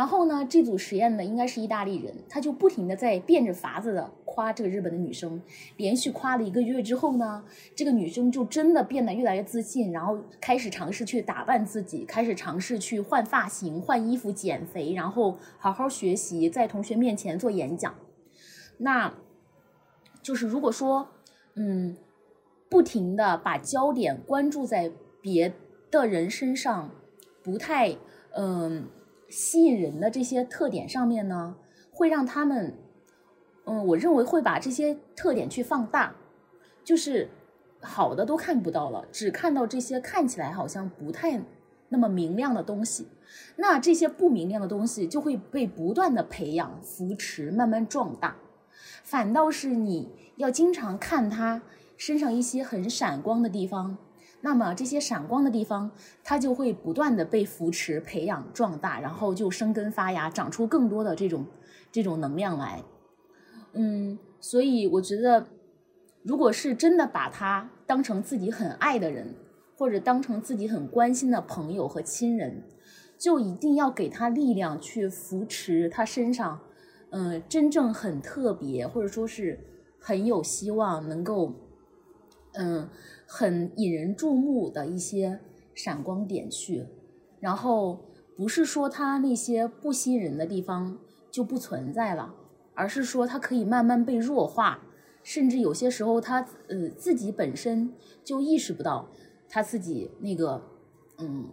然后呢，这组实验呢应该是意大利人，他就不停的在变着法子的夸这个日本的女生，连续夸了一个月之后呢，这个女生就真的变得越来越自信，然后开始尝试去打扮自己，开始尝试去换发型、换衣服、减肥，然后好好学习，在同学面前做演讲。那就是如果说，嗯，不停的把焦点关注在别的人身上，不太嗯吸引人的这些特点上面呢，会让他们，嗯，我认为会把这些特点去放大，就是好的都看不到了，只看到这些看起来好像不太那么明亮的东西。那这些不明亮的东西就会被不断的培养、扶持，慢慢壮大。反倒是你要经常看他身上一些很闪光的地方，那么这些闪光的地方，它就会不断的被扶持、培养、壮大，然后就生根发芽，长出更多的这种这种能量来。嗯，所以我觉得，如果是真的把他当成自己很爱的人，或者当成自己很关心的朋友和亲人，就一定要给他力量去扶持他身上。嗯，真正很特别，或者说是很有希望，能够，嗯，很引人注目的一些闪光点去，然后不是说它那些不吸引人的地方就不存在了，而是说它可以慢慢被弱化，甚至有些时候他呃自己本身就意识不到他自己那个嗯，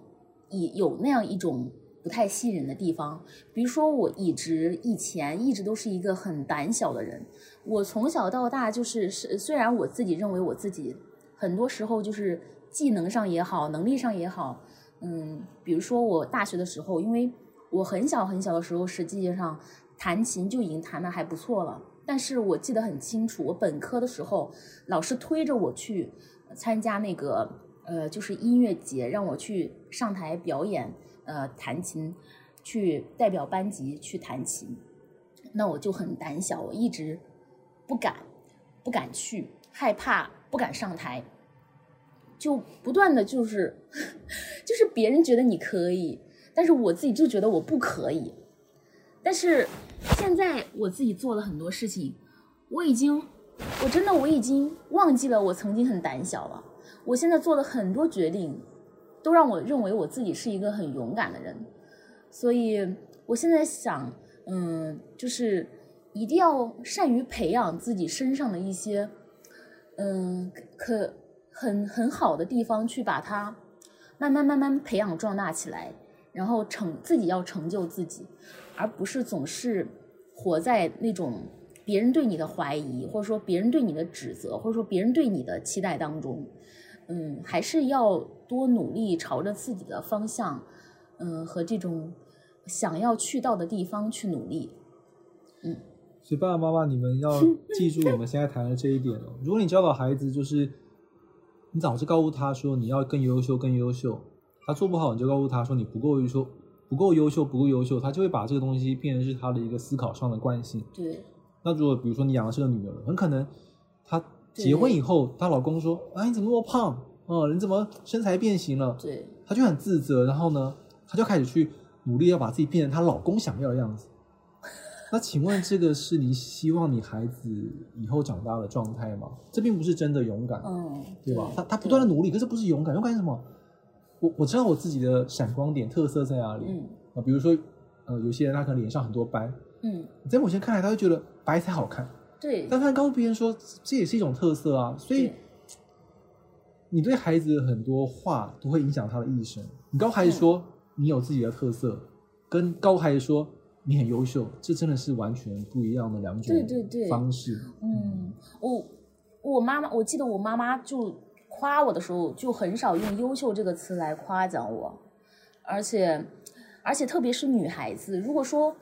以有那样一种不太吸引人的地方。比如说，我一直以前一直都是一个很胆小的人，我从小到大就是虽然我自己认为我自己很多时候就是技能上也好，能力上也好，嗯，比如说我大学的时候，因为我很小很小的时候，实际上弹琴就已经弹的还不错了。但是我记得很清楚，我本科的时候，老师推着我去参加那个呃，就是音乐节，让我去上台表演，呃，弹琴，去代表班级去弹琴。那我就很胆小，我一直不敢，不敢去，害怕，不敢上台，就不断的就是，就是别人觉得你可以，但是我自己就觉得我不可以，但是。现在我自己做了很多事情，我已经，我真的我已经忘记了我曾经很胆小了。我现在做了很多决定，都让我认为我自己是一个很勇敢的人。所以我现在想，嗯，就是一定要善于培养自己身上的一些，嗯，可很很好的地方，去把它慢慢慢慢培养壮大起来，然后成自己要成就自己。而不是总是活在那种别人对你的怀疑，或者说别人对你的指责，或者说别人对你的期待当中，嗯，还是要多努力，朝着自己的方向，嗯，和这种想要去到的地方去努力，嗯。所以爸爸妈妈，你们要 记住我们现在谈的这一点哦。如果你教导孩子，就是你总是告诉他说你要更优秀，更优秀，他做不好，你就告诉他说你不够优秀。不够优秀，不够优秀，他就会把这个东西变成是他的一个思考上的惯性。对。那如果比如说你养的是个女儿，很可能她结婚以后，她老公说：“啊，你怎么那么胖？哦，你怎么身材变形了？”对。她就很自责，然后呢，她就开始去努力要把自己变成她老公想要的样子。那请问这个是你希望你孩子以后长大的状态吗？这并不是真的勇敢，嗯，对吧？他他不断的努力，可是不是勇敢，勇敢是什么？我我知道我自己的闪光点特色在哪里，嗯啊，比如说，呃，有些人他可能脸上很多斑，嗯，在某些人看来他会觉得白才好看，对，但他告诉别人说这也是一种特色啊，所以你对孩子很多话都会影响他的一生。你告诉孩子说你有自己的特色，跟告诉孩子说你很优秀，这真的是完全不一样的两种对对对方式。嗯，我我妈妈，我记得我妈妈就。夸我的时候就很少用“优秀”这个词来夸奖我，而且，而且特别是女孩子，如果说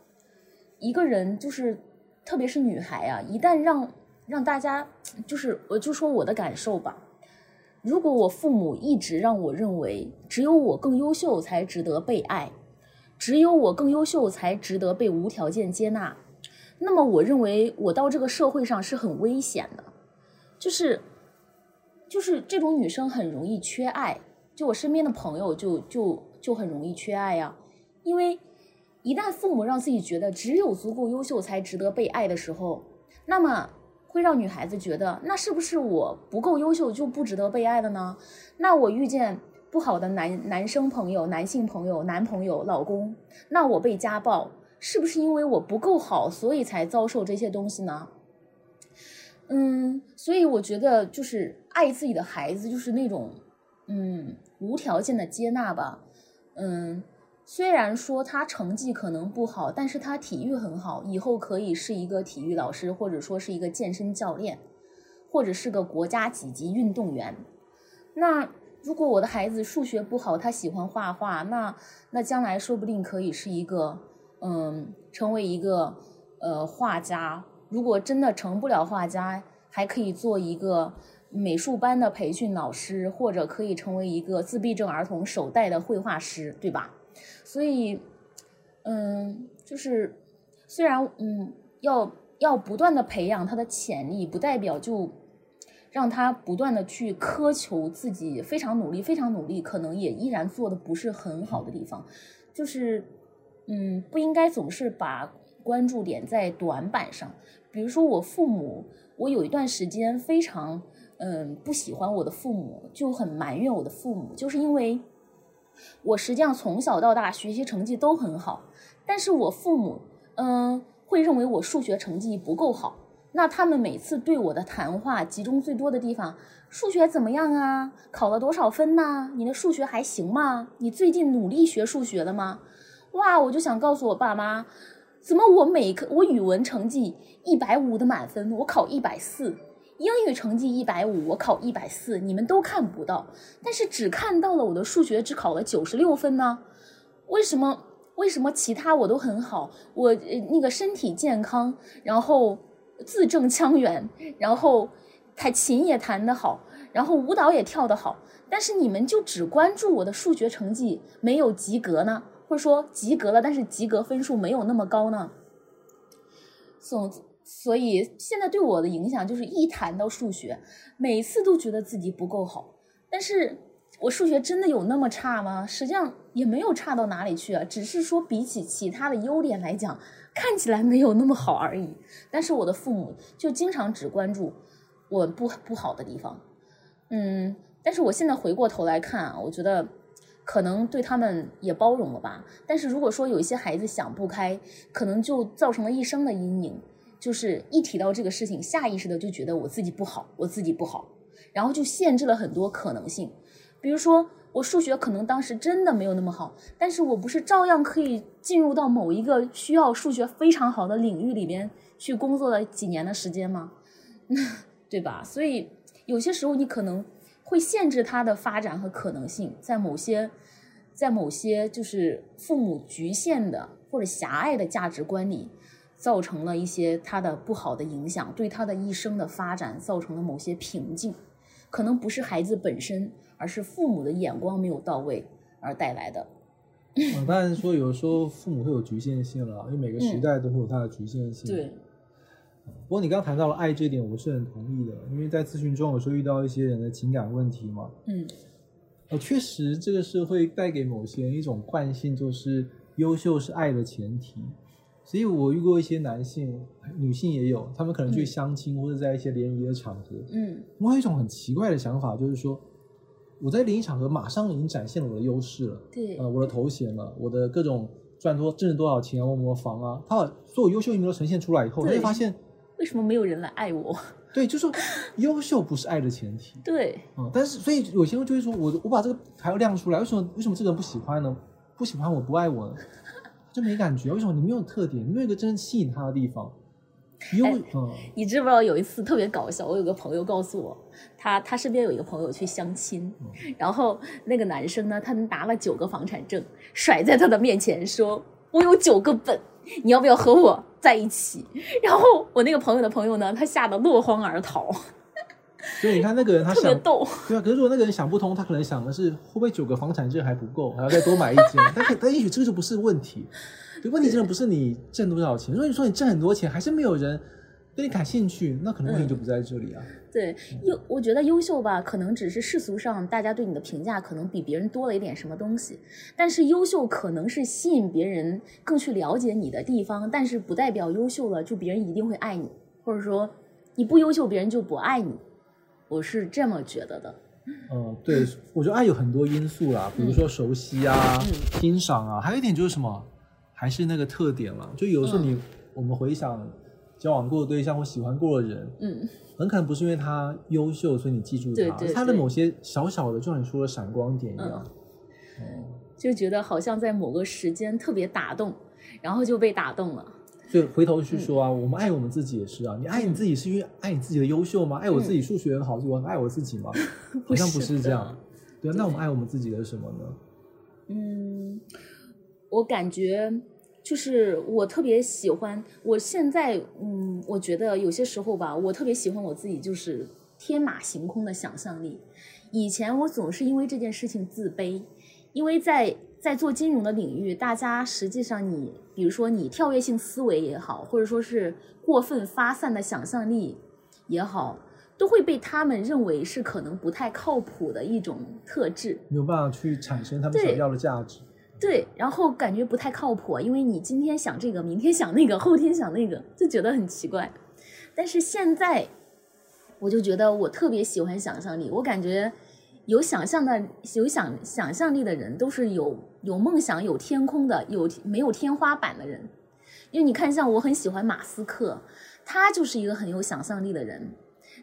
一个人就是，特别是女孩啊，一旦让让大家就是我就说我的感受吧，如果我父母一直让我认为只有我更优秀才值得被爱，只有我更优秀才值得被无条件接纳，那么我认为我到这个社会上是很危险的，就是。就是这种女生很容易缺爱，就我身边的朋友就就就很容易缺爱呀，因为一旦父母让自己觉得只有足够优秀才值得被爱的时候，那么会让女孩子觉得，那是不是我不够优秀就不值得被爱了呢？那我遇见不好的男男生朋友、男性朋友、男朋友、老公，那我被家暴，是不是因为我不够好，所以才遭受这些东西呢？嗯，所以我觉得就是爱自己的孩子，就是那种，嗯，无条件的接纳吧。嗯，虽然说他成绩可能不好，但是他体育很好，以后可以是一个体育老师，或者说是一个健身教练，或者是个国家几级运动员。那如果我的孩子数学不好，他喜欢画画，那那将来说不定可以是一个，嗯，成为一个呃画家。如果真的成不了画家，还可以做一个美术班的培训老师，或者可以成为一个自闭症儿童首代的绘画师，对吧？所以，嗯，就是虽然嗯要要不断的培养他的潜力，不代表就让他不断的去苛求自己非常努力，非常努力，可能也依然做的不是很好的地方，就是嗯不应该总是把关注点在短板上。比如说我父母，我有一段时间非常嗯不喜欢我的父母，就很埋怨我的父母，就是因为我实际上从小到大学习成绩都很好，但是我父母嗯会认为我数学成绩不够好，那他们每次对我的谈话集中最多的地方，数学怎么样啊？考了多少分呐？你的数学还行吗？你最近努力学数学了吗？哇，我就想告诉我爸妈，怎么我每科我语文成绩一百五的满分，我考一百四。英语成绩一百五，我考一百四，你们都看不到，但是只看到了我的数学只考了九十六分呢？为什么？为什么其他我都很好？我那个身体健康，然后字正腔圆，然后弹琴也弹得好，然后舞蹈也跳得好，但是你们就只关注我的数学成绩没有及格呢？或者说及格了，但是及格分数没有那么高呢？总。所以现在对我的影响就是，一谈到数学，每次都觉得自己不够好。但是我数学真的有那么差吗？实际上也没有差到哪里去啊，只是说比起其他的优点来讲，看起来没有那么好而已。但是我的父母就经常只关注我不不好的地方，嗯。但是我现在回过头来看啊，我觉得可能对他们也包容了吧。但是如果说有一些孩子想不开，可能就造成了一生的阴影。就是一提到这个事情，下意识的就觉得我自己不好，我自己不好，然后就限制了很多可能性。比如说，我数学可能当时真的没有那么好，但是我不是照样可以进入到某一个需要数学非常好的领域里边去工作了几年的时间吗？对吧？所以有些时候你可能会限制他的发展和可能性，在某些，在某些就是父母局限的或者狭隘的价值观里。造成了一些他的不好的影响，对他的一生的发展造成了某些瓶颈，可能不是孩子本身，而是父母的眼光没有到位而带来的。嗯，当然说 有时候父母会有局限性了，因为每个时代都会有它的局限性。对。不过你刚谈到了爱这点，我是很同意的，因为在咨询中有时候遇到一些人的情感问题嘛。嗯。呃，确实这个是会带给某些人一种惯性，就是优秀是爱的前提。所以我遇过一些男性、女性也有，他们可能去相亲或者在一些联谊的场合，嗯，我有一种很奇怪的想法，就是说我在联谊场合马上已经展现了我的优势了，对，呃，我的头衔了，我的各种赚多挣了多少钱啊，我么房啊，他把所有优秀一面都呈现出来以后，他就发现为什么没有人来爱我？对，就是优秀不是爱的前提，对，嗯，但是所以有些人就会说，我我把这个牌要亮出来，为什么为什么这个人不喜欢呢？不喜欢我不爱我呢？就没感觉，为什么你没有特点？你没有一个真正吸引他的地方？有，你知不知道有一次特别搞笑？我有个朋友告诉我，他他身边有一个朋友去相亲，然后那个男生呢，他拿了九个房产证，甩在他的面前，说：“我有九个本，你要不要和我在一起？” 然后我那个朋友的朋友呢，他吓得落荒而逃。所以你看那个人，他想对啊，可是如果那个人想不通，他可能想的是会不会九个房产证还不够，还要再多买一间？但但也许这个就不是问题，对，问题真的不是你挣多少钱。如果你说你挣很多钱，还是没有人对你感兴趣，那可能问题就不在这里啊。对，优我觉得优秀吧，可能只是世俗上大家对你的评价可能比别人多了一点什么东西，但是优秀可能是吸引别人更去了解你的地方，但是不代表优秀了就别人一定会爱你，或者说你不优秀，别人就不爱你。我是这么觉得的，嗯，对，我觉得爱有很多因素啦，比如说熟悉啊、欣赏啊，还有一点就是什么，还是那个特点了。就有的时候你我们回想交往过的对象或喜欢过的人，嗯，很可能不是因为他优秀所以你记住他，他的某些小小的，就像你说的闪光点一样，哦，就觉得好像在某个时间特别打动，然后就被打动了。所以回头去说啊，我们爱我们自己也是啊。你爱你自己是因为爱你自己的优秀吗？爱我自己数学很好，所以我爱我自己吗？好像不是这样。对啊，那我们爱我们自己的什么呢？嗯，我感觉就是我特别喜欢。我现在嗯，我觉得有些时候吧，我特别喜欢我自己，就是天马行空的想象力。以前我总是因为这件事情自卑，因为在。在做金融的领域，大家实际上你，比如说你跳跃性思维也好，或者说是过分发散的想象力也好，都会被他们认为是可能不太靠谱的一种特质，没有办法去产生他们想要的价值。对，然后感觉不太靠谱，因为你今天想这个，明天想那个，后天想那个，就觉得很奇怪。但是现在，我就觉得我特别喜欢想象力，我感觉。有想象的、有想想象力的人，都是有有梦想、有天空的、有没有天花板的人。因为你看，像我很喜欢马斯克，他就是一个很有想象力的人。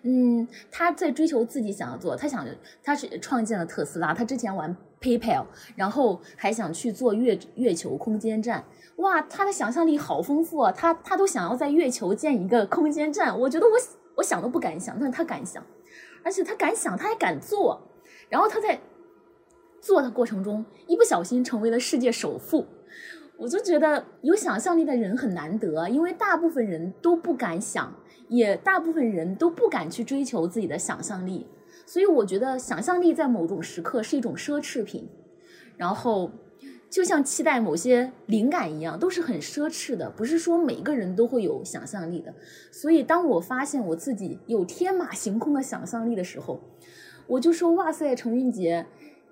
嗯，他在追求自己想要做，他想他是创建了特斯拉，他之前玩 PayPal，然后还想去做月月球空间站。哇，他的想象力好丰富啊！他他都想要在月球建一个空间站，我觉得我我想都不敢想，但是他敢想，而且他敢想，他还敢做。然后他在做的过程中，一不小心成为了世界首富。我就觉得有想象力的人很难得，因为大部分人都不敢想，也大部分人都不敢去追求自己的想象力。所以我觉得想象力在某种时刻是一种奢侈品。然后。就像期待某些灵感一样，都是很奢侈的，不是说每个人都会有想象力的。所以，当我发现我自己有天马行空的想象力的时候，我就说：“哇塞，程云杰，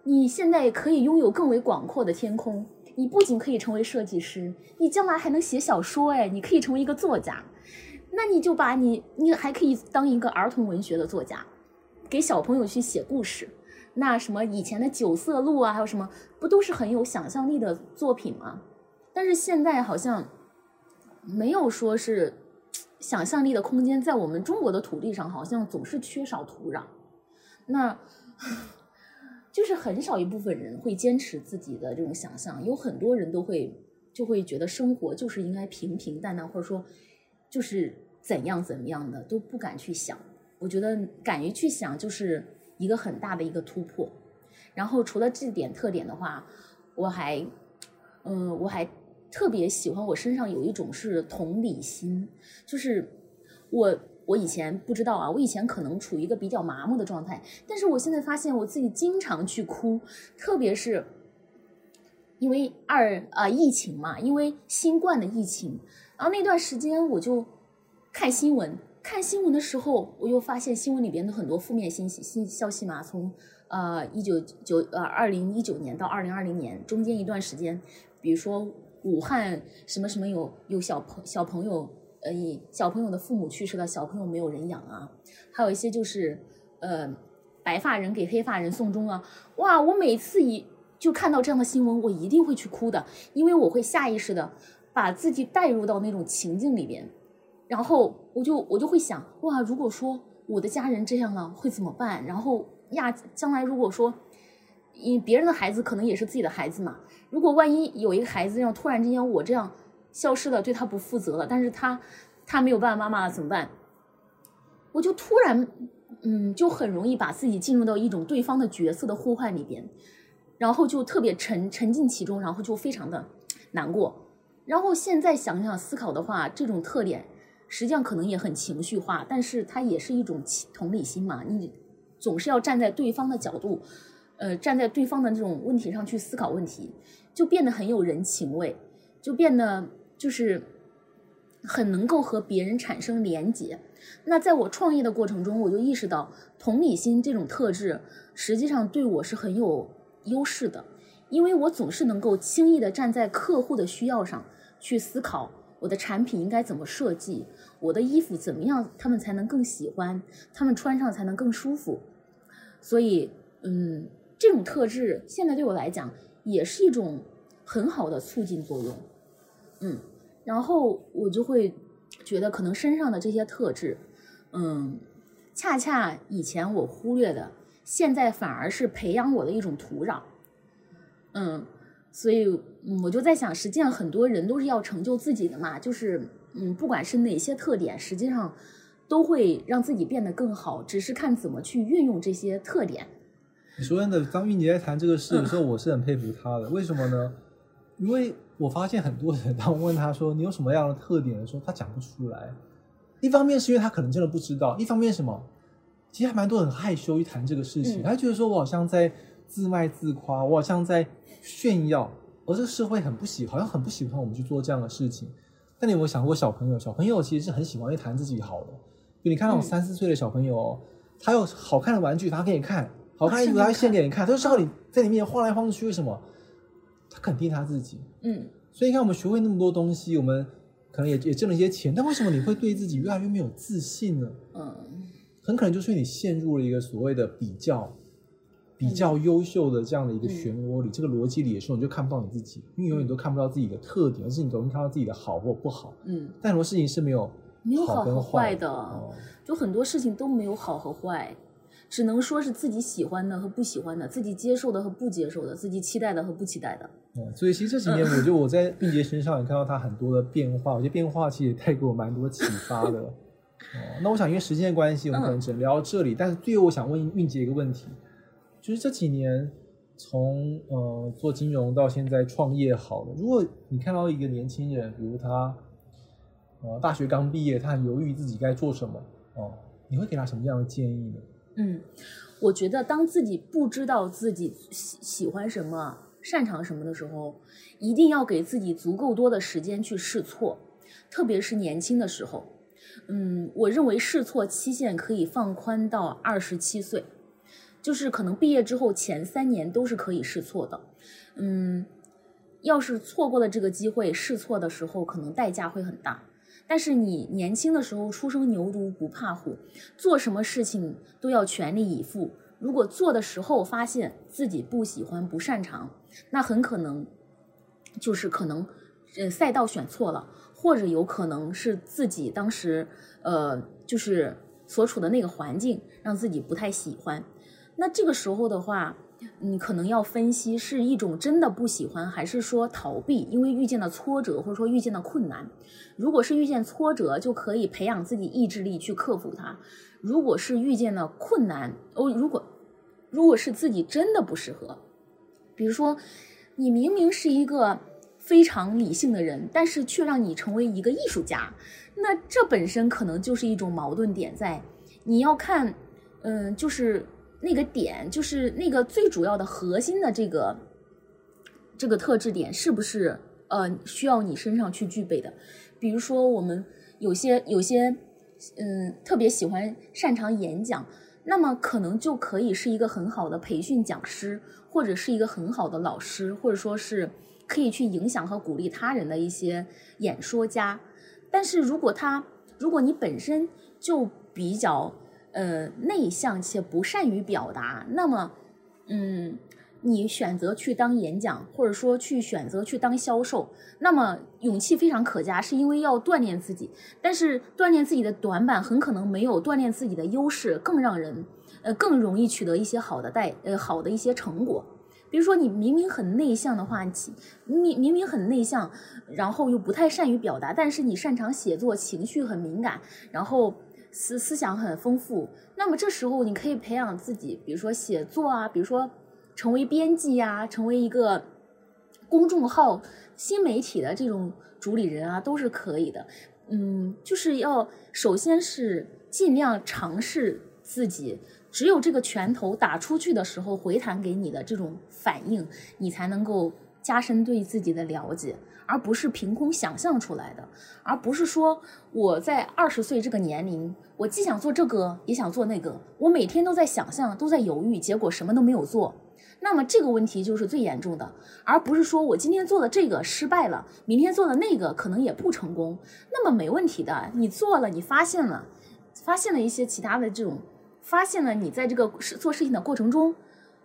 你现在可以拥有更为广阔的天空。你不仅可以成为设计师，你将来还能写小说，哎，你可以成为一个作家。那你就把你，你还可以当一个儿童文学的作家，给小朋友去写故事。”那什么以前的九色鹿啊，还有什么不都是很有想象力的作品吗？但是现在好像没有说是想象力的空间，在我们中国的土地上好像总是缺少土壤。那就是很少一部分人会坚持自己的这种想象，有很多人都会就会觉得生活就是应该平平淡淡，或者说就是怎样怎么样的都不敢去想。我觉得敢于去想就是。一个很大的一个突破，然后除了这点特点的话，我还，嗯，我还特别喜欢我身上有一种是同理心，就是我我以前不知道啊，我以前可能处于一个比较麻木的状态，但是我现在发现我自己经常去哭，特别是因为二啊疫情嘛，因为新冠的疫情，然后那段时间我就看新闻。看新闻的时候，我又发现新闻里边的很多负面信息、新消息嘛。从呃一九九呃二零一九年到二零二零年中间一段时间，比如说武汉什么什么有有小朋小朋友呃小朋友的父母去世了，小朋友没有人养啊，还有一些就是呃白发人给黑发人送终啊。哇，我每次一就看到这样的新闻，我一定会去哭的，因为我会下意识的把自己带入到那种情境里边。然后我就我就会想哇，如果说我的家人这样了会怎么办？然后呀，将来如果说，因别人的孩子可能也是自己的孩子嘛。如果万一有一个孩子要突然之间我这样消失了，对他不负责了，但是他他没有爸爸妈妈了怎么办？我就突然嗯，就很容易把自己进入到一种对方的角色的呼唤里边，然后就特别沉沉浸其中，然后就非常的难过。然后现在想想思考的话，这种特点。实际上可能也很情绪化，但是它也是一种同理心嘛。你总是要站在对方的角度，呃，站在对方的这种问题上去思考问题，就变得很有人情味，就变得就是很能够和别人产生连结。那在我创业的过程中，我就意识到同理心这种特质实际上对我是很有优势的，因为我总是能够轻易的站在客户的需要上去思考。我的产品应该怎么设计？我的衣服怎么样，他们才能更喜欢？他们穿上才能更舒服？所以，嗯，这种特质现在对我来讲也是一种很好的促进作用。嗯，然后我就会觉得，可能身上的这些特质，嗯，恰恰以前我忽略的，现在反而是培养我的一种土壤。嗯。所以，嗯，我就在想，实际上很多人都是要成就自己的嘛，就是，嗯，不管是哪些特点，实际上都会让自己变得更好，只是看怎么去运用这些特点。你说真的，当玉杰在谈这个事的时候，我是很佩服他的。为什么呢？因为我发现很多人，当我问他说你有什么样的特点的时候，他讲不出来。一方面是因为他可能真的不知道，一方面什么？其实还蛮多人害羞一谈这个事情，他觉得说我好像在自卖自夸，我好像在。炫耀，而这个社会很不喜，好像很不喜欢我们去做这样的事情。但你有没有想过，小朋友，小朋友其实是很喜欢去谈自己好的。就你看那种三四岁的小朋友，他有好看的玩具，他给你看；好看衣服，他献给你看。他就知道你在里面晃来晃去，为什么？他肯定他自己。嗯。所以你看，我们学会那么多东西，我们可能也也挣了一些钱，但为什么你会对自己越来越没有自信呢？嗯。很可能就是你陷入了一个所谓的比较。比较优秀的这样的一个漩涡里，这个逻辑里的时候，你就看不到你自己，因为永远都看不到自己的特点，而是你总是看到自己的好或不好。嗯，但很多事情是没有没有好跟和坏的，哦就很多事情都没有好和坏，只能说是自己喜欢的和不喜欢的，自己接受的和不接受的，自己期待的和不期待的。嗯，所以其实这几年，我觉得我在 韵杰身上也看到他很多的变化，我觉得变化其实也带给我蛮多启发的。哦，那我想因为时间的关系，我们可能只能聊到这里。但是最后我想问韵杰一个问题，就是这几年从呃做金融到现在创业好了，如果你看到一个年轻人，比如他呃大学刚毕业，他很犹豫自己该做什么哦，你会给他什么样的建议呢？嗯，我觉得当自己不知道自己喜喜欢什么、擅长什么的时候，一定要给自己足够多的时间去试错，特别是年轻的时候。嗯，我认为试错期限可以放宽到二十七岁，就是可能毕业之后前三年都是可以试错的。嗯，要是错过了这个机会，试错的时候可能代价会很大。但是你年轻的时候初生牛犊不怕虎，做什么事情都要全力以赴。如果做的时候发现自己不喜欢、不擅长，那很可能就是可能呃赛道选错了，或者有可能是自己当时呃就是所处的那个环境让自己不太喜欢。那这个时候的话，你可能要分析是一种真的不喜欢，还是说逃避，因为遇见了挫折或者说遇见了困难。如果是遇见挫折，就可以培养自己意志力去克服它；如果是遇见了困难，哦，如果如果是自己真的不适合，比如说你明明是一个非常理性的人，但是却让你成为一个艺术家，那这本身可能就是一种矛盾点在。你要看，嗯，就是那个点，就是那个最主要的核心的这个这个特质点，是不是呃需要你身上去具备的？比如说我们有些有些嗯特别喜欢擅长演讲，那么可能就可以是一个很好的培训讲师，或者是一个很好的老师，或者说是可以去影响和鼓励他人的一些演说家。但是如果他如果你本身就比较呃内向且不善于表达，那么嗯，你选择去当演讲，或者说去选择去当销售，那么勇气非常可嘉，是因为要锻炼自己。但是锻炼自己的短板，很可能没有锻炼自己的优势更让人呃更容易取得一些好的带呃好的一些成果。比如说，你明明很内向的话，明明明很内向，然后又不太善于表达，但是你擅长写作，情绪很敏感，然后思思想很丰富。那么这时候你可以培养自己，比如说写作啊，比如说成为编辑呀、成为一个公众号、新媒体的这种主理人啊，都是可以的。嗯，就是要首先是尽量尝试自己。只有这个拳头打出去的时候，回弹给你的这种反应，你才能够加深对自己的了解，而不是凭空想象出来的，而不是说我在二十岁这个年龄，我既想做这个，也想做那个，我每天都在想象，都在犹豫，结果什么都没有做。那么这个问题就是最严重的，而不是说我今天做的这个失败了，明天做的那个可能也不成功。那么没问题的，你做了，你发现了，发现了一些其他的这种。发现了你在这个事做事情的过程中，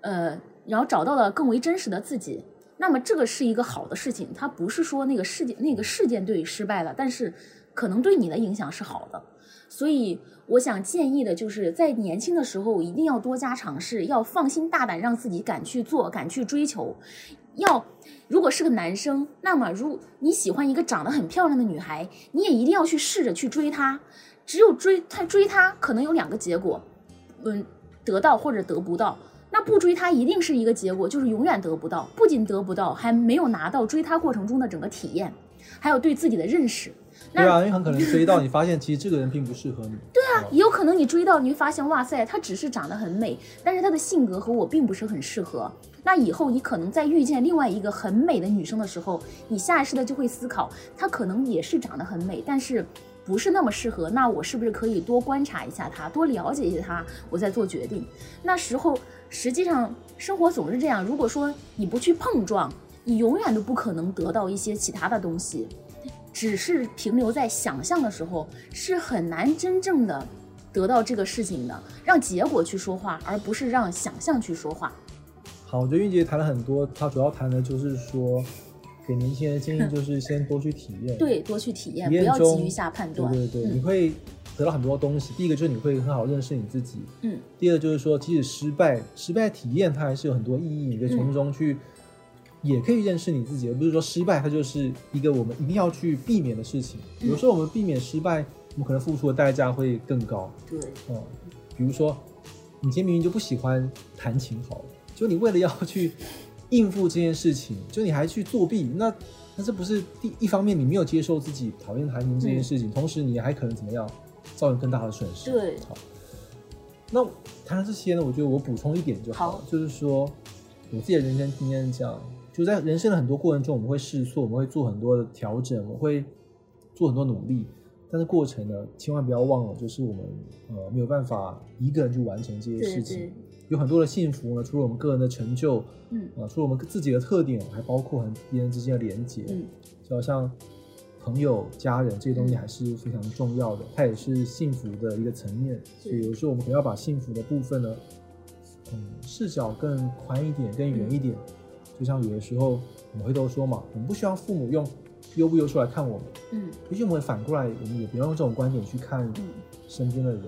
呃，然后找到了更为真实的自己，那么这个是一个好的事情。它不是说那个事件那个事件对失败了，但是可能对你的影响是好的。所以我想建议的就是在年轻的时候一定要多加尝试，要放心大胆，让自己敢去做，敢去追求。要如果是个男生，那么如你喜欢一个长得很漂亮的女孩，你也一定要去试着去追她。只有追她追她，可能有两个结果。嗯，得到或者得不到，那不追他一定是一个结果，就是永远得不到。不仅得不到，还没有拿到追他过程中的整个体验，还有对自己的认识。对啊，因为很可能追到你发现，其实这个人并不适合你。对啊，也有可能你追到，你会发现，哇塞，她只是长得很美，但是她的性格和我并不是很适合。那以后你可能在遇见另外一个很美的女生的时候，你下意识的就会思考，她可能也是长得很美，但是。不是那么适合，那我是不是可以多观察一下她，多了解一下她，我再做决定？那时候实际上生活总是这样，如果说你不去碰撞，你永远都不可能得到一些其他的东西。只是停留在想象的时候，是很难真正的得到这个事情的。让结果去说话，而不是让想象去说话。好，我觉得韵杰谈了很多，他主要谈的就是说。给年轻人建议就是先多去体验，对，多去体验，不要急于下判断。对对对，嗯你会得到很多东西。第一个就是你会很好认识你自己，嗯第二就是说，即使失败，失败体验它还是有很多意义，你可以从中去，也可以认识你自己，而不是说失败它就是一个我们一定要去避免的事情。嗯有时候我们避免失败，我们可能付出的代价会更高。对，嗯，比如说，你今天明明就不喜欢弹琴，好了，就你为了要去应付这件事情，就你还去作弊，那那这不是第一方面你没有接受自己讨厌弹琴这件事情，同时你还可能怎么样，造成更大的损失。对好，那谈了这些呢，我觉得我补充一点就好了，好就是说我自己的人生经验是这样，就在人生的很多过程中，我们会试错，我们会做很多的调整，我们会做很多努力，但是过程呢，千万不要忘了，就是我们呃没有办法一个人去完成这些事情对。有很多的幸福呢，除了我们个人的成就，嗯啊、除了我们自己的特点，还包括和别人之间的连接。嗯，就好像朋友、家人这些东西嗯还是非常重要的，它也是幸福的一个层面。所以有时候我们可能要把幸福的部分呢，嗯，视角更宽一点、更远一点。就像有的时候我们会都说嘛，我们不需要父母用优不优秀来看我们，嗯也许我们反过来，我们也不要用这种观点去看嗯身边的人。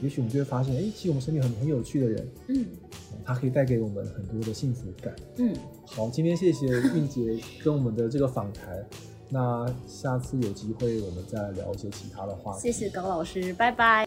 也许我们就会发现，哎，其实我们身边很很有趣的人，嗯嗯他可以带给我们很多的幸福感。嗯，好，今天谢谢韵姐跟我们的这个访谈。那下次有机会我们再聊一些其他的话题。谢谢高老师，拜拜。